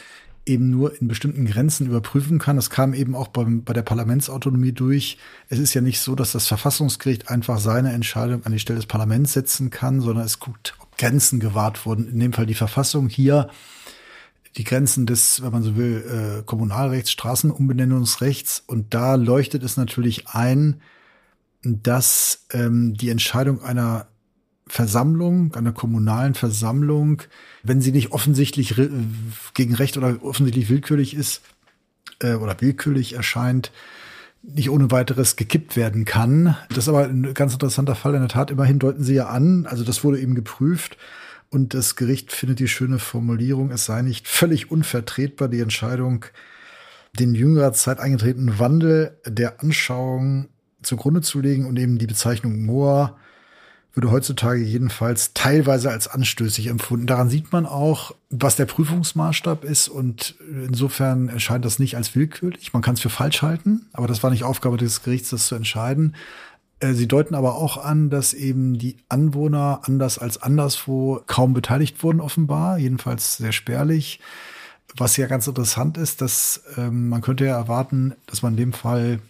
eben nur in bestimmten Grenzen überprüfen kann. Das kam eben auch beim, bei der Parlamentsautonomie durch. Es ist ja nicht so, dass das Verfassungsgericht einfach seine Entscheidung an die Stelle des Parlaments setzen kann, sondern es guckt, ob Grenzen gewahrt wurden. In dem Fall die Verfassung hier die Grenzen des, wenn man so will, äh, Kommunalrechts, Straßenumbenennungsrechts. Und da leuchtet es natürlich ein, dass ähm, die Entscheidung einer Versammlung, einer kommunalen Versammlung, wenn sie nicht offensichtlich gegen Recht oder offensichtlich willkürlich ist äh, oder willkürlich erscheint, nicht ohne weiteres gekippt werden kann. Das ist aber ein ganz interessanter Fall. In der Tat, immerhin deuten sie ja an, also das wurde eben geprüft. Und das Gericht findet die schöne Formulierung, es sei nicht völlig unvertretbar, die Entscheidung, den jüngerer Zeit eingetretenen Wandel der Anschauung zugrunde zu legen und eben die Bezeichnung Moor würde heutzutage jedenfalls teilweise als anstößig empfunden. Daran sieht man auch, was der Prüfungsmaßstab ist und insofern erscheint das nicht als willkürlich. Man kann es für falsch halten, aber das war nicht Aufgabe des Gerichts, das zu entscheiden. Äh, sie deuten aber auch an, dass eben die Anwohner anders als anderswo kaum beteiligt wurden, offenbar, jedenfalls sehr spärlich. Was ja ganz interessant ist, dass ähm, man könnte ja erwarten, dass man in dem Fall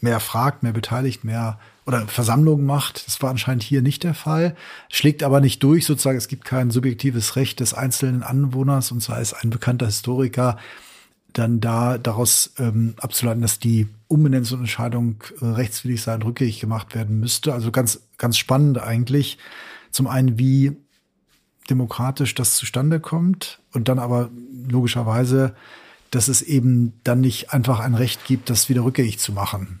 mehr fragt, mehr beteiligt, mehr oder Versammlungen macht. Das war anscheinend hier nicht der Fall. Schlägt aber nicht durch, sozusagen. Es gibt kein subjektives Recht des einzelnen Anwohners und zwar ist ein bekannter Historiker dann da daraus ähm, abzuleiten, dass die Umbenennungsentscheidung äh, rechtswidrig sein, rückgängig gemacht werden müsste. Also ganz, ganz spannend eigentlich. Zum einen, wie demokratisch das zustande kommt und dann aber logischerweise, dass es eben dann nicht einfach ein Recht gibt, das wieder rückgängig zu machen.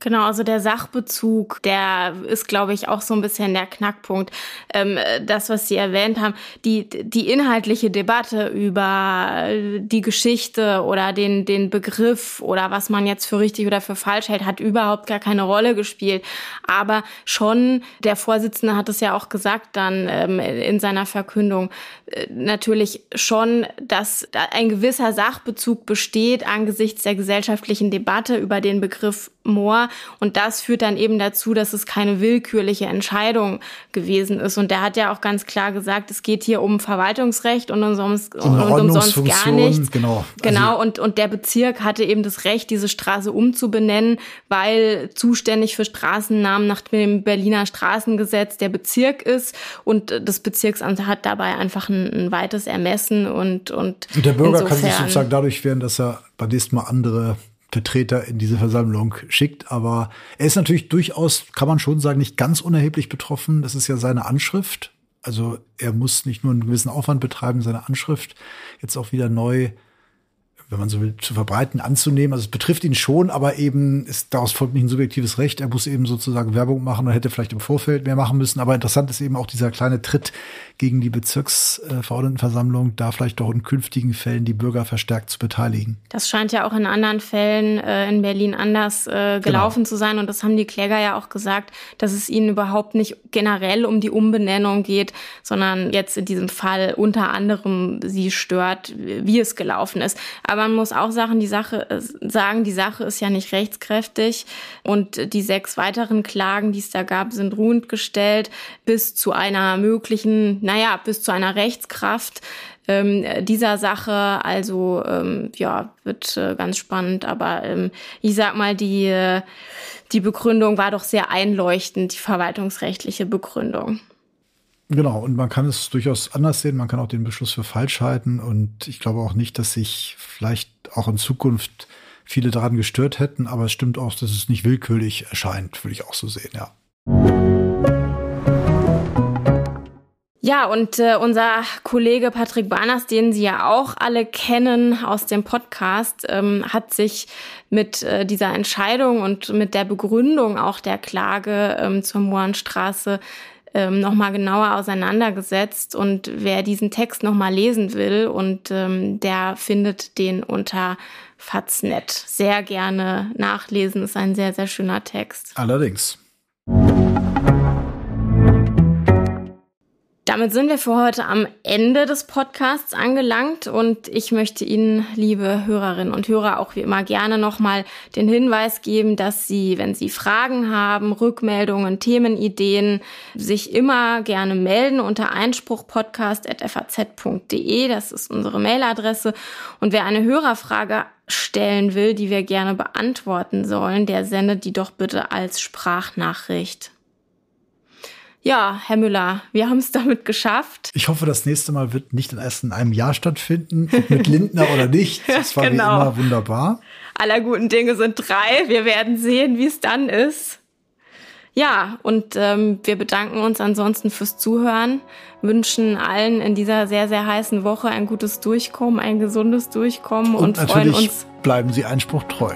Genau, also der Sachbezug, der ist, glaube ich, auch so ein bisschen der Knackpunkt. Ähm, das, was Sie erwähnt haben, die, die inhaltliche Debatte über die Geschichte oder den, den Begriff oder was man jetzt für richtig oder für falsch hält, hat überhaupt gar keine Rolle gespielt. Aber schon, der Vorsitzende hat es ja auch gesagt dann ähm, in seiner Verkündung, äh, natürlich schon, dass ein gewisser Sachbezug besteht angesichts der gesellschaftlichen Debatte über den Begriff Moor. Und das führt dann eben dazu, dass es keine willkürliche Entscheidung gewesen ist. Und der hat ja auch ganz klar gesagt, es geht hier um Verwaltungsrecht und umsonst, und umsonst gar nichts.
Genau.
Genau. Also und, und der Bezirk hatte eben das Recht, diese Straße umzubenennen, weil zuständig für Straßennamen nach dem Berliner Straßengesetz der Bezirk ist. Und das Bezirksamt hat dabei einfach ein, ein weites Ermessen und, und,
und der Bürger kann sich sozusagen dadurch wehren, dass er beim nächsten Mal andere Vertreter in diese Versammlung schickt. Aber er ist natürlich durchaus, kann man schon sagen, nicht ganz unerheblich betroffen. Das ist ja seine Anschrift. Also er muss nicht nur einen gewissen Aufwand betreiben, seine Anschrift jetzt auch wieder neu wenn man so will, zu verbreiten, anzunehmen. Also es betrifft ihn schon, aber eben ist daraus folgt nicht ein subjektives Recht. Er muss eben sozusagen Werbung machen und hätte vielleicht im Vorfeld mehr machen müssen. Aber interessant ist eben auch dieser kleine Tritt gegen die Bezirksverordnetenversammlung, da vielleicht doch in künftigen Fällen die Bürger verstärkt zu beteiligen.
Das scheint ja auch in anderen Fällen äh, in Berlin anders äh, gelaufen genau. zu sein. Und das haben die Kläger ja auch gesagt, dass es ihnen überhaupt nicht generell um die Umbenennung geht, sondern jetzt in diesem Fall unter anderem sie stört, wie es gelaufen ist. Aber man muss auch sagen, die Sache, äh, sagen, die Sache ist ja nicht rechtskräftig und die sechs weiteren Klagen, die es da gab, sind ruhend gestellt bis zu einer möglichen, naja, bis zu einer Rechtskraft ähm, dieser Sache. Also ähm, ja, wird äh, ganz spannend. Aber ähm, ich sag mal, die, äh, die Begründung war doch sehr einleuchtend, die verwaltungsrechtliche Begründung.
Genau, und man kann es durchaus anders sehen. Man kann auch den Beschluss für falsch halten. Und ich glaube auch nicht, dass sich vielleicht auch in Zukunft viele daran gestört hätten. Aber es stimmt auch, dass es nicht willkürlich erscheint, würde ich auch so sehen, ja.
Ja, und äh, unser Kollege Patrick Barners, den Sie ja auch alle kennen aus dem Podcast, ähm, hat sich mit äh, dieser Entscheidung und mit der Begründung auch der Klage ähm, zur Mohrenstraße ähm, nochmal genauer auseinandergesetzt. Und wer diesen Text nochmal lesen will, und ähm, der findet den unter Faznet. Sehr gerne nachlesen, ist ein sehr, sehr schöner Text.
Allerdings.
Damit sind wir für heute am Ende des Podcasts angelangt und ich möchte Ihnen, liebe Hörerinnen und Hörer, auch wie immer gerne nochmal den Hinweis geben, dass Sie, wenn Sie Fragen haben, Rückmeldungen, Themenideen, sich immer gerne melden unter einspruchpodcast.faz.de. Das ist unsere Mailadresse. Und wer eine Hörerfrage stellen will, die wir gerne beantworten sollen, der sendet die doch bitte als Sprachnachricht. Ja, Herr Müller, wir haben es damit geschafft.
Ich hoffe, das nächste Mal wird nicht erst in einem Jahr stattfinden, ob mit Lindner oder nicht. [LAUGHS] Das war genau. wie immer wunderbar.
Aller guten Dinge sind drei. Wir werden sehen, wie es dann ist. Ja, und ähm, wir bedanken uns ansonsten fürs Zuhören, wünschen allen in dieser sehr, sehr heißen Woche ein gutes Durchkommen, ein gesundes Durchkommen und, und freuen uns.
Bleiben Sie Einspruch treu.